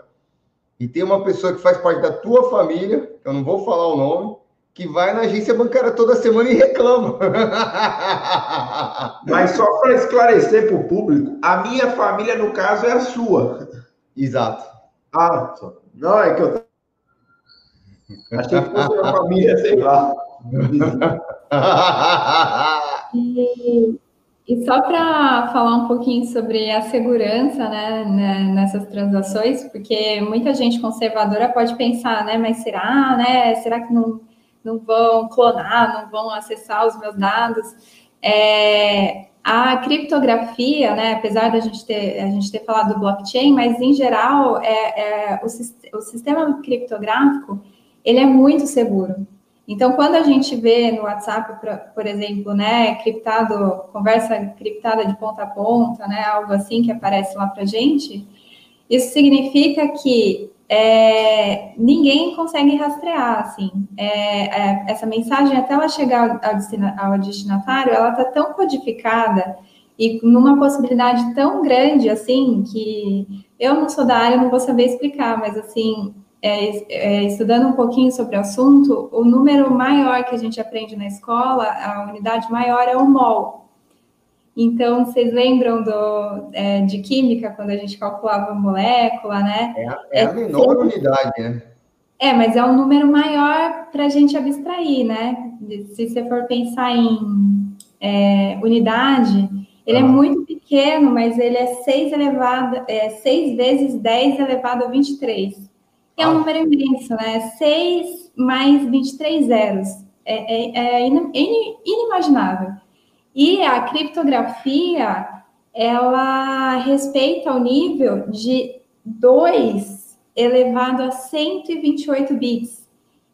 E tem uma pessoa que faz parte da tua família, eu não vou falar o nome, que vai na agência bancária toda semana e reclama. (laughs) Mas só para esclarecer para o público, a minha família, no caso, é a sua. Exato. Ah, não, é que eu. (laughs) Achei que fosse uma família, sei lá. E, e só para falar um pouquinho sobre a segurança né, né, nessas transações, porque muita gente conservadora pode pensar, né, mas será, né? Será que não, não vão clonar, não vão acessar os meus dados? É, a criptografia, né, apesar da gente ter, a gente ter falado do blockchain, mas em geral é, é o, o sistema criptográfico ele é muito seguro. Então, quando a gente vê no WhatsApp, por exemplo, né, criptado, conversa criptada de ponta a ponta, né, algo assim que aparece lá para gente, isso significa que é, ninguém consegue rastrear, assim. É, é, essa mensagem, até ela chegar ao, ao destinatário, ela está tão codificada e numa possibilidade tão grande, assim, que eu não sou da área, não vou saber explicar, mas, assim, é, é, estudando um pouquinho sobre o assunto, o número maior que a gente aprende na escola, a unidade maior é o mol. Então, vocês lembram do, é, de química, quando a gente calculava a molécula, né? É, a, é a é menor unidade, né? É, mas é um número maior para a gente abstrair, né? Se você for pensar em é, unidade, ele ah. é muito pequeno, mas ele é 6 elevado, é 6 vezes 10 elevado a 23 é um ah. número imenso, né? 6 mais 23 zeros. É, é, é inimaginável. E a criptografia, ela respeita o nível de 2 elevado a 128 bits.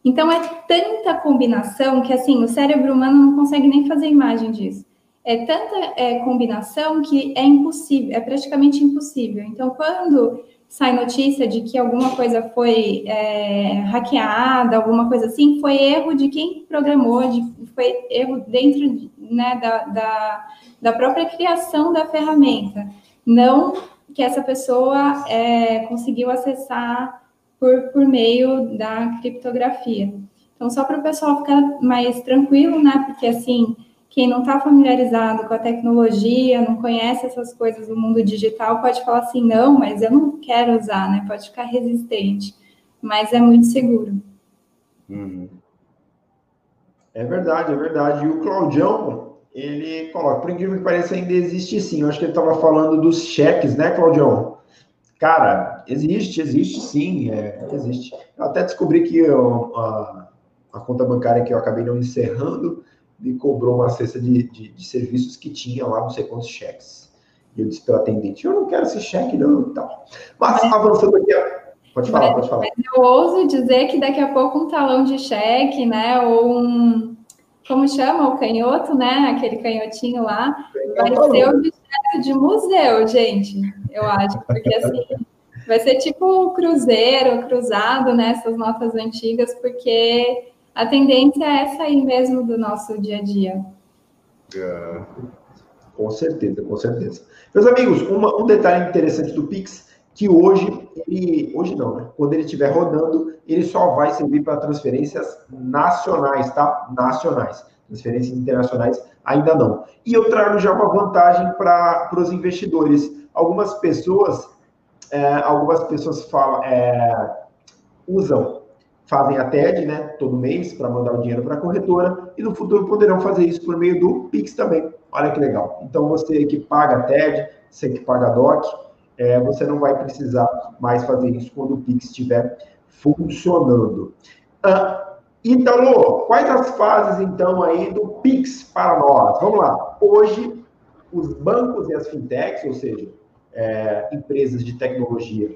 Então, é tanta combinação que, assim, o cérebro humano não consegue nem fazer imagem disso. É tanta é, combinação que é impossível, é praticamente impossível. Então, quando sai notícia de que alguma coisa foi é, hackeada, alguma coisa assim, foi erro de quem programou, de, foi erro dentro né, da, da, da, própria criação da ferramenta. Não que essa pessoa é, conseguiu acessar por, por meio da criptografia. Então, só para o pessoal ficar mais tranquilo, né? Porque assim quem não está familiarizado com a tecnologia, não conhece essas coisas do mundo digital, pode falar assim, não, mas eu não quero usar, né? Pode ficar resistente, mas é muito seguro. Uhum. É verdade, é verdade. E o Claudião, ele coloca, por incrível que pareça, ainda existe sim. Eu acho que ele estava falando dos cheques, né, Claudião? Cara, existe, existe sim, é, existe. Eu até descobri que eu, a, a conta bancária que eu acabei não encerrando, me cobrou uma cesta de, de, de, serviços que tinha lá não sei quantos cheques. E eu disse para o atendente, eu não quero esse cheque não e tal. Mas, avançando aqui, pode falar, mas, pode falar. Mas eu ouso dizer que daqui a pouco um talão de cheque, né, ou um, como chama, o canhoto, né, aquele canhotinho lá, vai ser objeto de museu, gente, eu acho, porque assim... Vai ser tipo cruzeiro, cruzado, né? Essas notas antigas, porque a tendência é sair mesmo do nosso dia a dia. É, com certeza, com certeza. Meus amigos, uma, um detalhe interessante do Pix, que hoje, ele, hoje não, né? Quando ele estiver rodando, ele só vai servir para transferências nacionais, tá? Nacionais. Transferências internacionais ainda não. E eu trago já uma vantagem para os investidores. Algumas pessoas, é, algumas pessoas falam, é, usam fazem a TED, né, todo mês, para mandar o dinheiro para a corretora, e no futuro poderão fazer isso por meio do Pix também. Olha que legal. Então, você que paga a TED, você que paga a DOC, é, você não vai precisar mais fazer isso quando o Pix estiver funcionando. Ah, Italo, quais as fases, então, aí do Pix para nós? Vamos lá. Hoje, os bancos e as fintechs, ou seja, é, empresas de tecnologia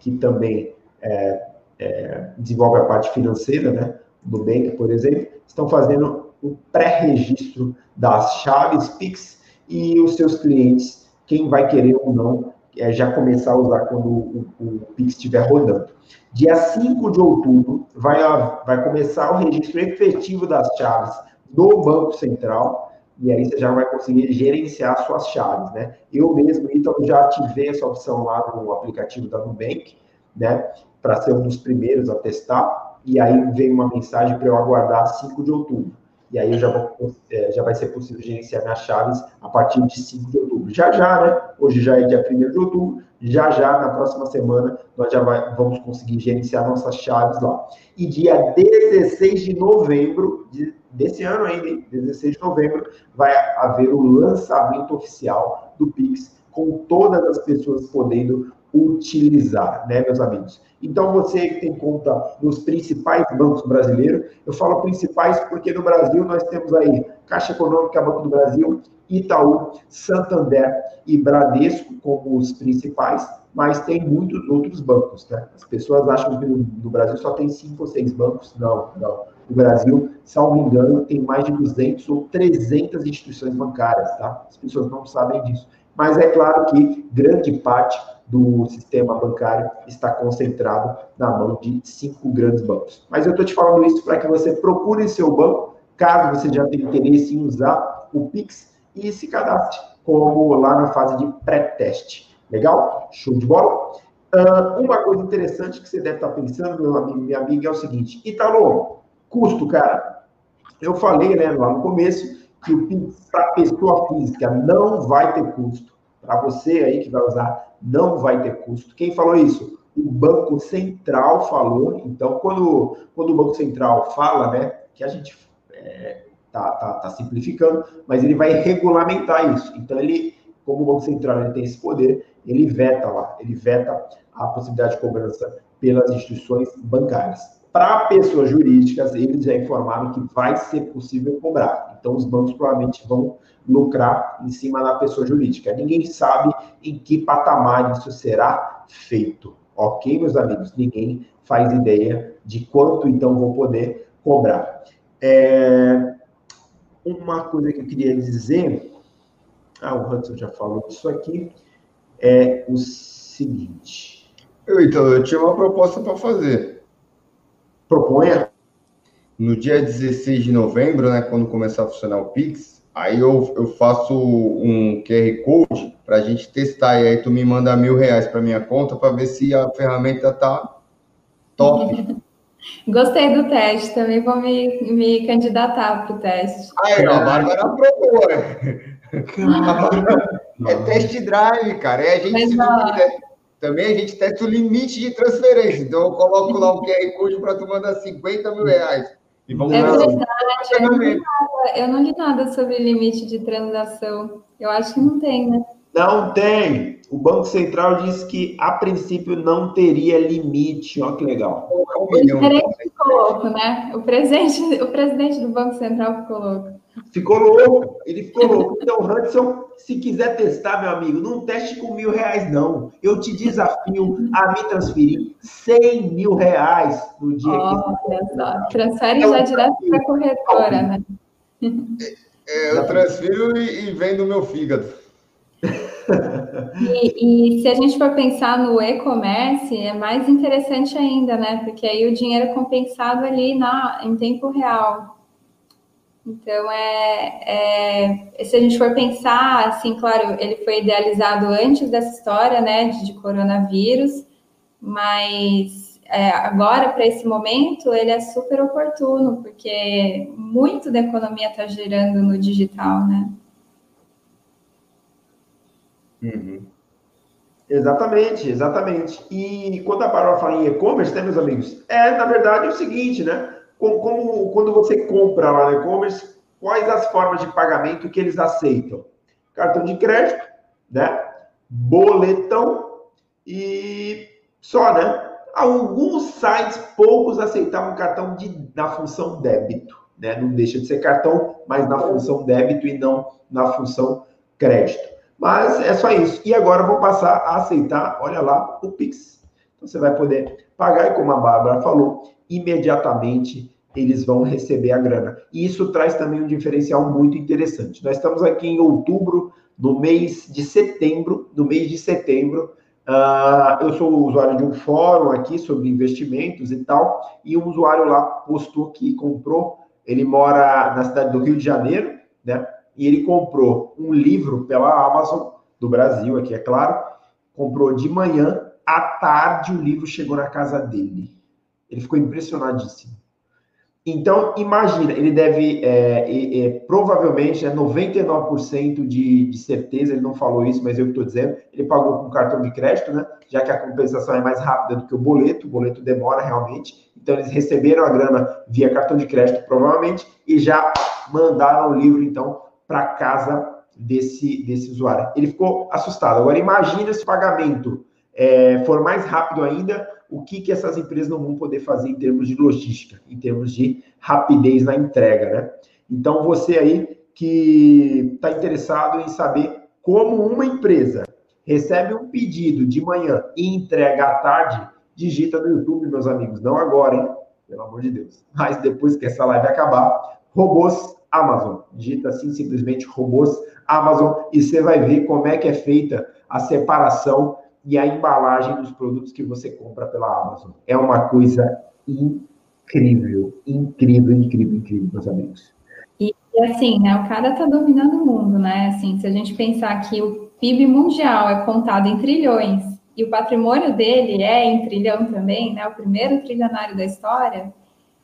que também é, é, desenvolve a parte financeira, né, do Nubank, por exemplo, estão fazendo o pré-registro das chaves Pix e os seus clientes, quem vai querer ou não, é, já começar a usar quando o, o Pix estiver rodando. Dia 5 de outubro vai, vai começar o registro efetivo das chaves do Banco Central, e aí você já vai conseguir gerenciar suas chaves, né? Eu mesmo, então, já ativei essa opção lá no aplicativo da Nubank, né? Para ser um dos primeiros a testar, e aí veio uma mensagem para eu aguardar 5 de outubro. E aí já, vou, é, já vai ser possível gerenciar minhas chaves a partir de 5 de outubro. Já já, né? Hoje já é dia 1 de outubro, já já, na próxima semana, nós já vai, vamos conseguir gerenciar nossas chaves lá. E dia 16 de novembro de, desse ano ainda, 16 de novembro, vai haver o lançamento oficial do Pix, com todas as pessoas podendo utilizar, né, meus amigos? Então, você que tem conta nos principais bancos brasileiros, eu falo principais porque no Brasil nós temos aí Caixa Econômica, Banco do Brasil, Itaú, Santander e Bradesco como os principais, mas tem muitos outros bancos, né? As pessoas acham que no, Brasil só tem cinco ou seis bancos. Não, não. No Brasil, salvo engano, tem mais de 200 ou 300 instituições bancárias, tá? As pessoas não sabem disso. Mas é claro que grande parte do sistema bancário está concentrado na mão de cinco grandes bancos. Mas eu estou te falando isso para que você procure seu banco, caso você já tenha interesse em usar o Pix, e se cadastre como lá na fase de pré-teste. Legal? Show de bola? Uh, uma coisa interessante que você deve estar pensando, meu amigo, minha amiga, é o seguinte: Italo, custo, cara. Eu falei né, lá no começo que o Pix para pessoa física não vai ter custo. Para você aí que vai usar não vai ter custo. Quem falou isso? O Banco Central falou. Então, quando, quando o Banco Central fala, né, que a gente é, tá, tá, tá simplificando, mas ele vai regulamentar isso. Então, ele, como o Banco Central ele tem esse poder, ele veta lá, ele veta a possibilidade de cobrança pelas instituições bancárias. Para pessoas jurídicas, eles já informaram que vai ser possível cobrar. Então, os bancos provavelmente vão lucrar em cima da pessoa jurídica. Ninguém sabe em que patamar isso será feito. Ok, meus amigos? Ninguém faz ideia de quanto então vou poder cobrar. É... Uma coisa que eu queria dizer, ah, o Hudson já falou disso aqui, é o seguinte. Eu, então, eu tinha uma proposta para fazer. Proponha. No dia 16 de novembro, né, quando começar a funcionar o Pix, aí eu, eu faço um QR Code para a gente testar. E aí tu me manda mil reais para minha conta para ver se a ferramenta tá top. (laughs) Gostei do teste, também vou me, me candidatar para o teste. Aí, a Bárbara aprovou, né? é test drive, cara. É a gente Mas, se também a gente testa o limite de transferência. Então, eu coloco lá um QR Code para tu mandar 50 mil reais. E vamos é verdade, eu não, nada, eu não li nada sobre limite de transação. Eu acho que não tem, né? Não tem. O Banco Central disse que, a princípio, não teria limite. Olha que legal. O presidente ficou louco, né? O presidente, o presidente do Banco Central ficou louco. Ficou louco. Ele ficou louco. Então, Hudson, se quiser testar, meu amigo, não teste com mil reais, não. Eu te desafio a me transferir 100 mil reais no dia Olha que... só. Transfere já direto para a corretora, né? É, eu transfiro e, e vendo o meu fígado. E, e, se a gente for pensar no e-commerce, é mais interessante ainda, né? Porque aí o dinheiro é compensado ali na, em tempo real. Então, é, é, se a gente for pensar, assim, claro, ele foi idealizado antes dessa história, né, de, de coronavírus, mas é, agora, para esse momento, ele é super oportuno, porque muito da economia está girando no digital, né? Uhum. Exatamente, exatamente. E quando a Bárbara fala em e-commerce, né, meus amigos? É, na verdade, é o seguinte, né? Como, como quando você compra lá no e-commerce, quais as formas de pagamento que eles aceitam? Cartão de crédito, né? Boletão e só, né? Alguns sites, poucos aceitavam cartão de, na função débito, né? Não deixa de ser cartão, mas na função débito e não na função crédito. Mas é só isso. E agora vou passar a aceitar, olha lá, o Pix. Então você vai poder pagar e, como a Bárbara falou, imediatamente eles vão receber a grana. E isso traz também um diferencial muito interessante. Nós estamos aqui em outubro, no mês de setembro, no mês de setembro, uh, eu sou usuário de um fórum aqui sobre investimentos e tal, e um usuário lá postou que comprou, ele mora na cidade do Rio de Janeiro, né? e ele comprou um livro pela Amazon do Brasil, aqui é claro, comprou de manhã, à tarde o livro chegou na casa dele. Ele ficou impressionadíssimo. Então, imagina, ele deve, é, é, provavelmente, é 99% de, de certeza, ele não falou isso, mas eu estou dizendo, ele pagou com cartão de crédito, né? Já que a compensação é mais rápida do que o boleto, o boleto demora realmente. Então, eles receberam a grana via cartão de crédito, provavelmente, e já mandaram o livro, então, para casa desse, desse usuário. Ele ficou assustado. Agora, imagine se o pagamento é, for mais rápido ainda, o que, que essas empresas não vão poder fazer em termos de logística, em termos de rapidez na entrega, né? Então, você aí que está interessado em saber como uma empresa recebe um pedido de manhã e entrega à tarde, digita no YouTube, meus amigos. Não agora, hein? Pelo amor de Deus. Mas depois que essa live acabar, robôs Amazon. Digita assim simplesmente robôs Amazon e você vai ver como é que é feita a separação e a embalagem dos produtos que você compra pela Amazon. É uma coisa incrível, incrível, incrível, incrível, meus amigos. E, e assim, né, o cara está dominando o mundo, né? Assim, se a gente pensar que o PIB mundial é contado em trilhões e o patrimônio dele é em trilhão também, né? O primeiro trilionário da história,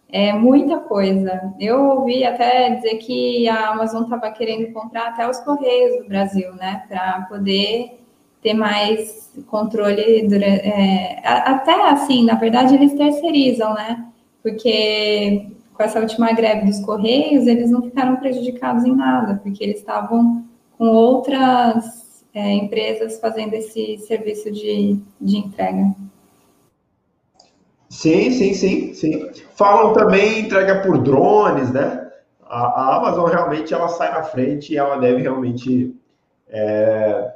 é muita coisa. Eu ouvi até dizer que a Amazon estava querendo comprar até os Correios do Brasil, né? Para poder ter mais controle. Durante, é, até assim, na verdade, eles terceirizam, né? Porque com essa última greve dos Correios, eles não ficaram prejudicados em nada, porque eles estavam com outras é, empresas fazendo esse serviço de, de entrega. Sim, sim, sim, sim. Falam também entrega por drones, né? A, a Amazon realmente ela sai na frente e ela deve realmente é,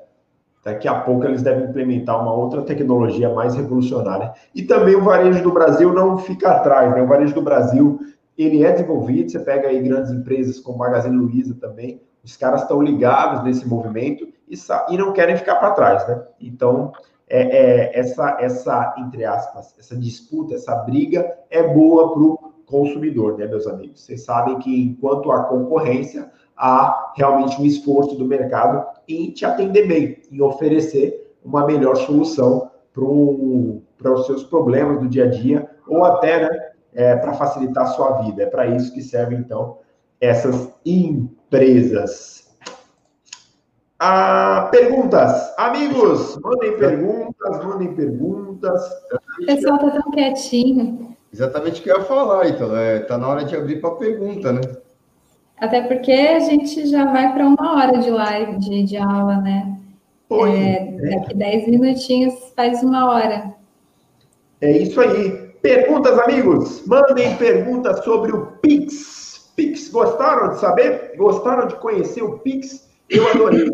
daqui a pouco eles devem implementar uma outra tecnologia mais revolucionária. E também o varejo do Brasil não fica atrás, né? O varejo do Brasil ele é desenvolvido. Você pega aí grandes empresas como Magazine Luiza também, os caras estão ligados nesse movimento e, e não querem ficar para trás, né? Então é, é, essa, essa, entre aspas, essa disputa, essa briga é boa para o consumidor, né, meus amigos? Vocês sabem que enquanto há concorrência, há realmente um esforço do mercado em te atender bem, em oferecer uma melhor solução para os seus problemas do dia a dia, ou até né, é, para facilitar a sua vida. É para isso que servem, então, essas empresas. Ah, perguntas. Amigos, mandem perguntas, mandem perguntas. O pessoal está tão quietinho. Exatamente o que eu ia falar, então. É, tá na hora de abrir para pergunta, né? Até porque a gente já vai para uma hora de live, de, de aula, né? Pois é, é. Daqui 10 minutinhos faz uma hora. É isso aí. Perguntas, amigos? Mandem perguntas sobre o Pix. Pix, gostaram de saber? Gostaram de conhecer o Pix? Eu adorei.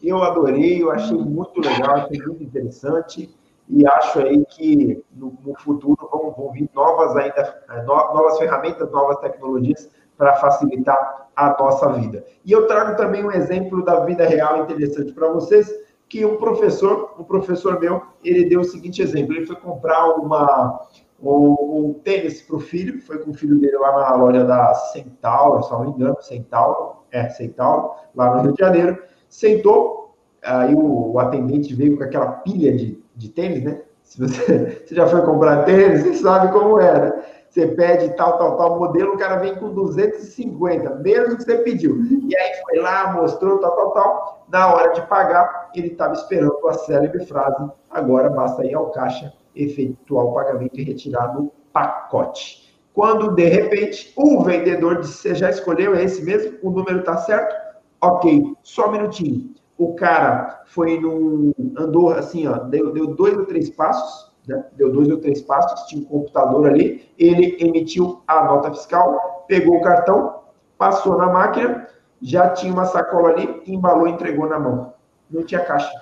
Eu adorei, eu achei muito legal, achei muito interessante e acho aí que no, no futuro vão, vão, vir novas ainda novas ferramentas, novas tecnologias para facilitar a nossa vida. E eu trago também um exemplo da vida real interessante para vocês, que um professor, um professor meu, ele deu o seguinte exemplo, ele foi comprar uma um, um tênis para o filho, foi com o filho dele lá na loja da Centauro, se não me engano, Centauro, é, Centauro, lá no Rio de Janeiro, sentou, aí o, o atendente veio com aquela pilha de, de tênis, né? Se você, (laughs) você já foi comprar tênis, você sabe como era. É, você pede tal, tal, tal modelo, o cara vem com 250, menos do que você pediu. E aí foi lá, mostrou tal, tal, tal. Na hora de pagar, ele estava esperando a célebre frase: agora basta ir ao caixa, efetuar o pagamento e retirar no pacote. Quando, de repente, o vendedor disse: Você já escolheu? É esse mesmo? O número está certo? Ok, só um minutinho. O cara foi no. andou assim, ó, deu, deu dois ou três passos, né? Deu dois ou três passos, tinha um computador ali, ele emitiu a nota fiscal, pegou o cartão, passou na máquina, já tinha uma sacola ali, embalou e entregou na mão. Não tinha caixa.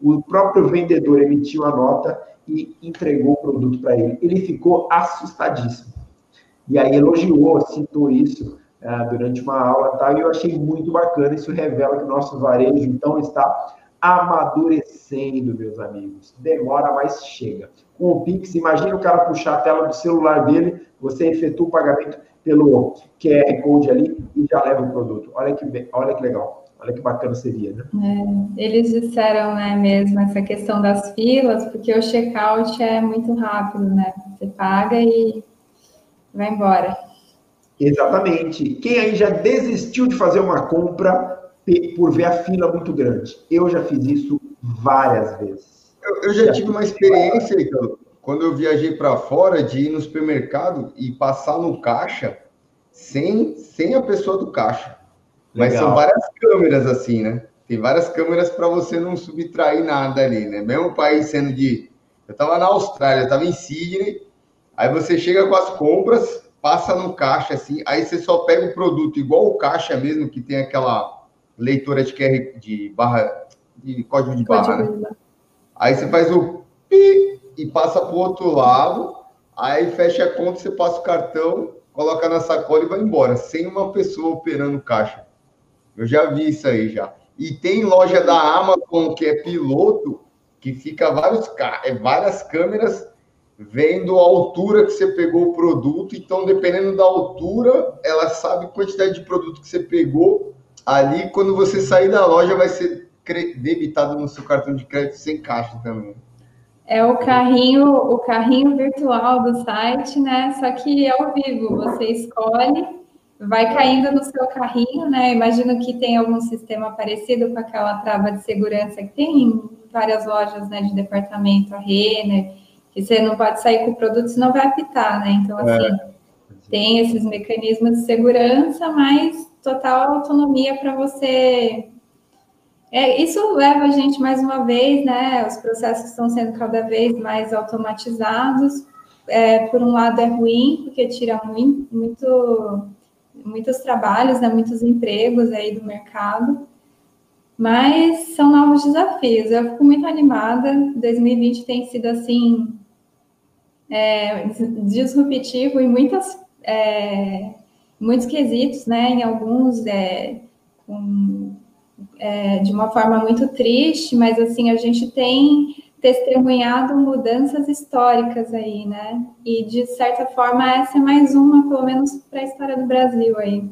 O próprio vendedor emitiu a nota e entregou o produto para ele. Ele ficou assustadíssimo. E aí elogiou, citou isso uh, durante uma aula tá? e eu achei muito bacana. Isso revela que o nosso varejo, então, está amadurecendo, meus amigos. Demora, mas chega. Com o Pix, imagine o cara puxar a tela do celular dele, você efetua o pagamento pelo QR Code ali e já leva o produto. Olha que, olha que legal. Olha que bacana seria, né? É, eles disseram, né, mesmo essa questão das filas, porque o checkout é muito rápido, né? Você paga e vai embora. Exatamente. Quem aí já desistiu de fazer uma compra por ver a fila muito grande? Eu já fiz isso várias vezes. Eu, eu já, já, tive uma experiência, então, quando eu viajei para fora, de ir no supermercado e passar no caixa sem, sem a pessoa do caixa. Mas Legal. são várias câmeras assim, né? Tem várias câmeras para você não subtrair nada ali, né? Mesmo o país sendo de. Eu estava na Austrália, eu estava em Sydney, aí você chega com as compras, passa no caixa assim, aí você só pega o produto igual o caixa mesmo, que tem aquela leitora de QR de barra de código de barra, né? Aí você faz o pi e passa para o outro lado, aí fecha a conta, você passa o cartão, coloca na sacola e vai embora, sem uma pessoa operando caixa. Eu já vi isso aí já. E tem loja da Amazon que é piloto, que fica vários, é, várias câmeras vendo a altura que você pegou o produto. Então, dependendo da altura, ela sabe a quantidade de produto que você pegou. Ali, quando você sair da loja, vai ser debitado no seu cartão de crédito sem caixa também. É o carrinho, o carrinho virtual do site, né? Só que é ao vivo. Você escolhe, vai caindo no seu carrinho, né? Imagino que tem algum sistema parecido com aquela trava de segurança que tem em várias lojas, né, de departamento, a Renner que você não pode sair com o produto, senão vai apitar, né? Então, assim, é. tem esses mecanismos de segurança, mas total autonomia para você. É, isso leva a gente, mais uma vez, né? Os processos estão sendo cada vez mais automatizados. É, por um lado, é ruim, porque tira muito, muito muitos trabalhos, né, muitos empregos aí do mercado. Mas são novos desafios. Eu fico muito animada. 2020 tem sido assim é, disruptivo em muitas, é, muitos quesitos, né? Em alguns é, é, de uma forma muito triste, mas assim a gente tem testemunhado mudanças históricas aí, né? E de certa forma essa é mais uma, pelo menos para a história do Brasil aí.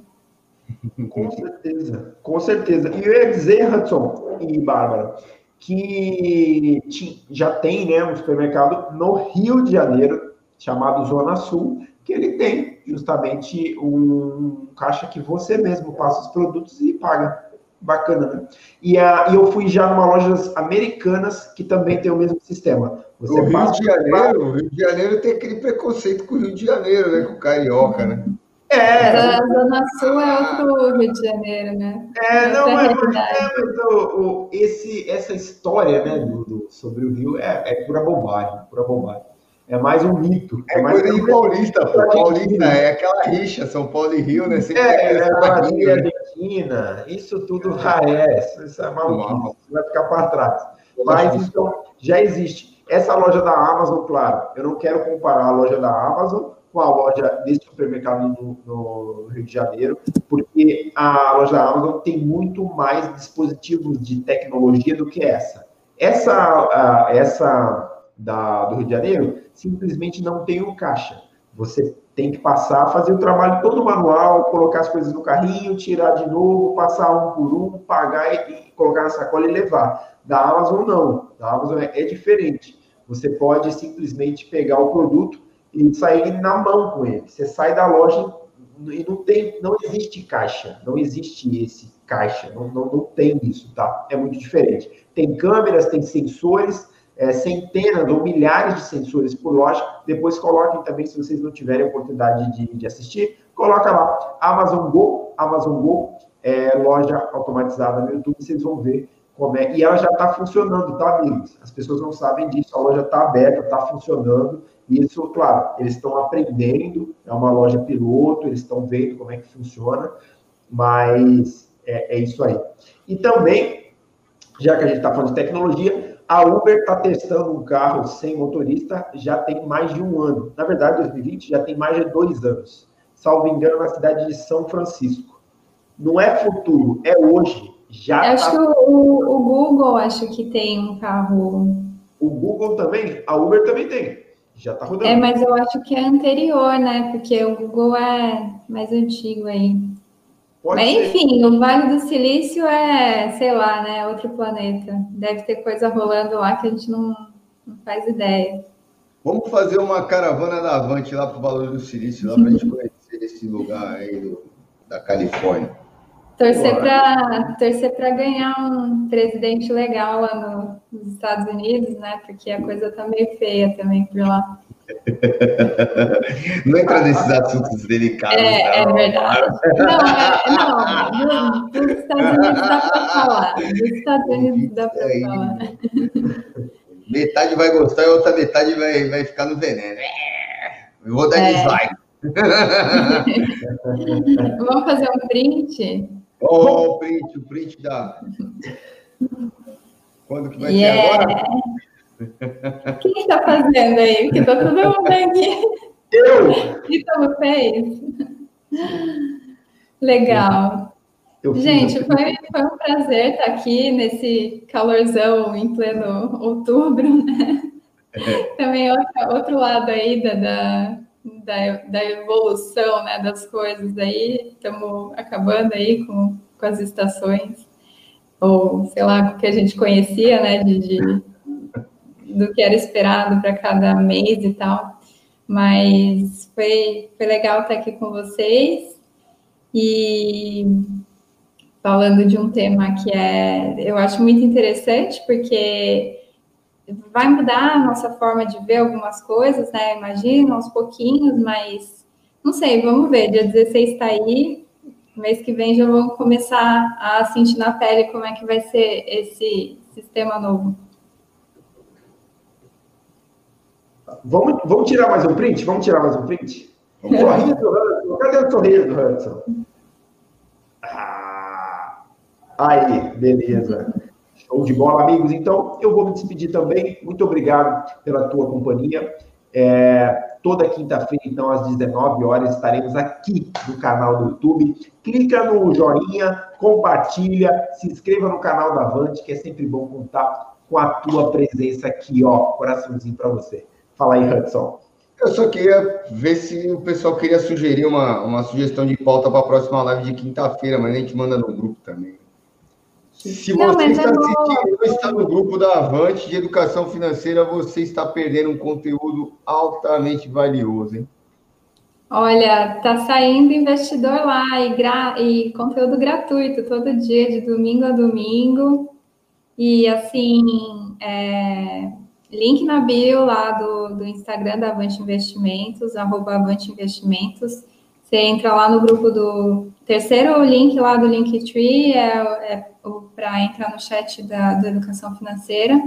(laughs) Com certeza, com certeza. E eu ia dizer, Hudson e Bárbara, que já tem né, um supermercado no Rio de Janeiro, chamado Zona Sul, que ele tem justamente um caixa que você mesmo passa os produtos e paga bacana, né? E, a, e eu fui já numa lojas americanas que também tem o mesmo sistema. Você o Rio de Janeiro, o Rio de Janeiro tem aquele preconceito com o Rio de Janeiro, né? Com o carioca, né? É. A Zona Sul é outro Rio de Janeiro, né? É, não, é, mas, é, mas o, o, esse, essa história, né, do, do, sobre o Rio é, é pura bobagem, pura bobagem. É mais um mito. É, é mais coisa de paulista, pô. Paulista é aquela rixa, São Paulo e Rio, né? Sempre é, é, Brasil, Argentina, isso tudo ah, é, isso é maluco, vai ficar para trás. Mas então, já existe. Essa loja da Amazon, claro, eu não quero comparar a loja da Amazon com a loja desse supermercado no, no, Rio de Janeiro, porque a loja da Amazon tem muito mais dispositivos de tecnologia do que essa. Essa, essa da, do Rio de Janeiro simplesmente não tem o caixa. Você tem que passar, fazer o trabalho todo manual, colocar as coisas no carrinho, tirar de novo, passar um por um, pagar e, e colocar na sacola e levar. Da Amazon, não. Da Amazon é, é diferente. Você pode simplesmente pegar o produto e sair na mão com ele. Você sai da loja e não tem, não existe caixa, não existe esse caixa, não, não, não tem isso, tá? É muito diferente. Tem câmeras, tem sensores, é, centenas ou milhares de sensores por loja. Depois coloquem também, se vocês não tiverem oportunidade de, de assistir, coloca lá Amazon Go, Amazon Go, é, loja automatizada no YouTube, vocês vão ver como é. E ela já está funcionando, tá, amigos? As pessoas não sabem disso, a loja está aberta, está funcionando. Isso, claro, eles estão aprendendo, é uma loja piloto, eles estão vendo como é que funciona, mas é, é isso aí. E também, já que a gente está falando de tecnologia, a Uber está testando um carro sem motorista já tem mais de um ano. Na verdade, 2020 já tem mais de dois anos. Salvo engano, na cidade de São Francisco. Não é futuro, é hoje. Já acho tá... que o, o, Google acho que tem um carro. O Google também? A Uber também tem. Já está rodando. É, mas eu acho que é anterior, né? Porque o Google é mais antigo aí. Pode Mas, enfim, o Vale do Silício é, sei lá, né, outro planeta. Deve ter coisa rolando lá que a gente não, não faz ideia. Vamos fazer uma caravana da Avante lá para o Vale do Silício, lá para a gente conhecer esse lugar aí do, da Califórnia. Torcer para torcer para ganhar um presidente legal lá no, nos Estados Unidos, né? Porque a coisa tá meio feia também por lá. (laughs) Não entra nesses assuntos delicados. É, não. é verdade. (laughs) Não, é, não, dos Estados Unidos dá para falar. Dos Estados Unidos dá para é falar. Metade vai gostar e outra metade vai, vai ficar no veneno. Eu vou dar é. dislike. (laughs) Vamos fazer um print? Oh, o print, o print da. Quando que vai yeah. ser agora? O que está fazendo aí? Porque está todo mundo aqui. Eu! O que você fez? Legal. Eu Gente, foi, foi um prazer estar aqui nesse calorzão em pleno outubro, né? É. (laughs) Também outro, outro lado aí da, da, da, da evolução né, das coisas aí, estamos acabando aí com, com as estações, ou sei lá, o que a gente conhecia, né, de, de do que era esperado para cada mês e tal. Mas foi, foi legal estar aqui com vocês e falando de um tema que é, eu acho muito interessante, porque vai mudar a nossa forma de ver algumas coisas, né? Imagina, aos pouquinhos, mas não sei, vamos ver. Dia 16 está aí, mês que vem já vamos começar a sentir na pele como é que vai ser esse sistema novo. Vamos, vamos tirar mais um print? Vamos tirar mais um print? Vamos sorriso do Hudson. Cadê o sorriso Hudson? Ah, aí, beleza. Show de bola, amigos. Então, eu vou me despedir também. Muito obrigado pela tua companhia. É, toda quinta-feira, então, às 19 horas, estaremos aqui no canal do YouTube. Clica no joinha, compartilha, se inscreva no canal da Avante, que é sempre bom contar com a tua presença aqui, ó, coraçãozinho para você. Fala aí, Hudson. Eu só queria ver se o pessoal queria sugerir uma, uma sugestão de pauta para a próxima live de quinta-feira, mas a gente manda no grupo também. Se não, você está assistindo, está no grupo da Avante de Educação Financeira, você está perdendo um conteúdo altamente valioso, hein? Olha, tá saindo investidor lá e, gra... e conteúdo gratuito todo dia, de domingo a domingo. E assim, é... link na bio lá do, do Instagram da Avante Investimentos, arroba Avante Investimentos. Você entra lá no grupo do terceiro link lá do Linktree, é, é para entrar no chat da, da educação financeira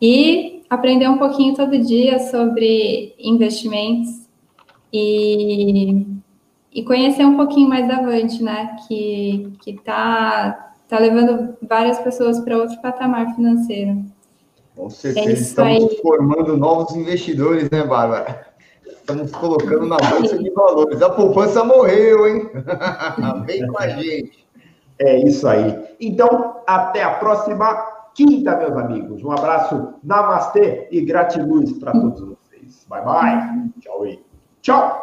e aprender um pouquinho todo dia sobre investimentos e, e conhecer um pouquinho mais da Avante, né? Que está tá levando várias pessoas para outro patamar financeiro. Com certeza, é estamos aí. formando novos investidores, né, Bárbara? Estamos colocando na bolsa de valores. A poupança morreu, hein? (laughs) Vem com a gente. É isso aí. Então, até a próxima quinta, meus amigos. Um abraço, namastê e gratiluz para todos vocês. Bye, bye. Tchau. Tchau.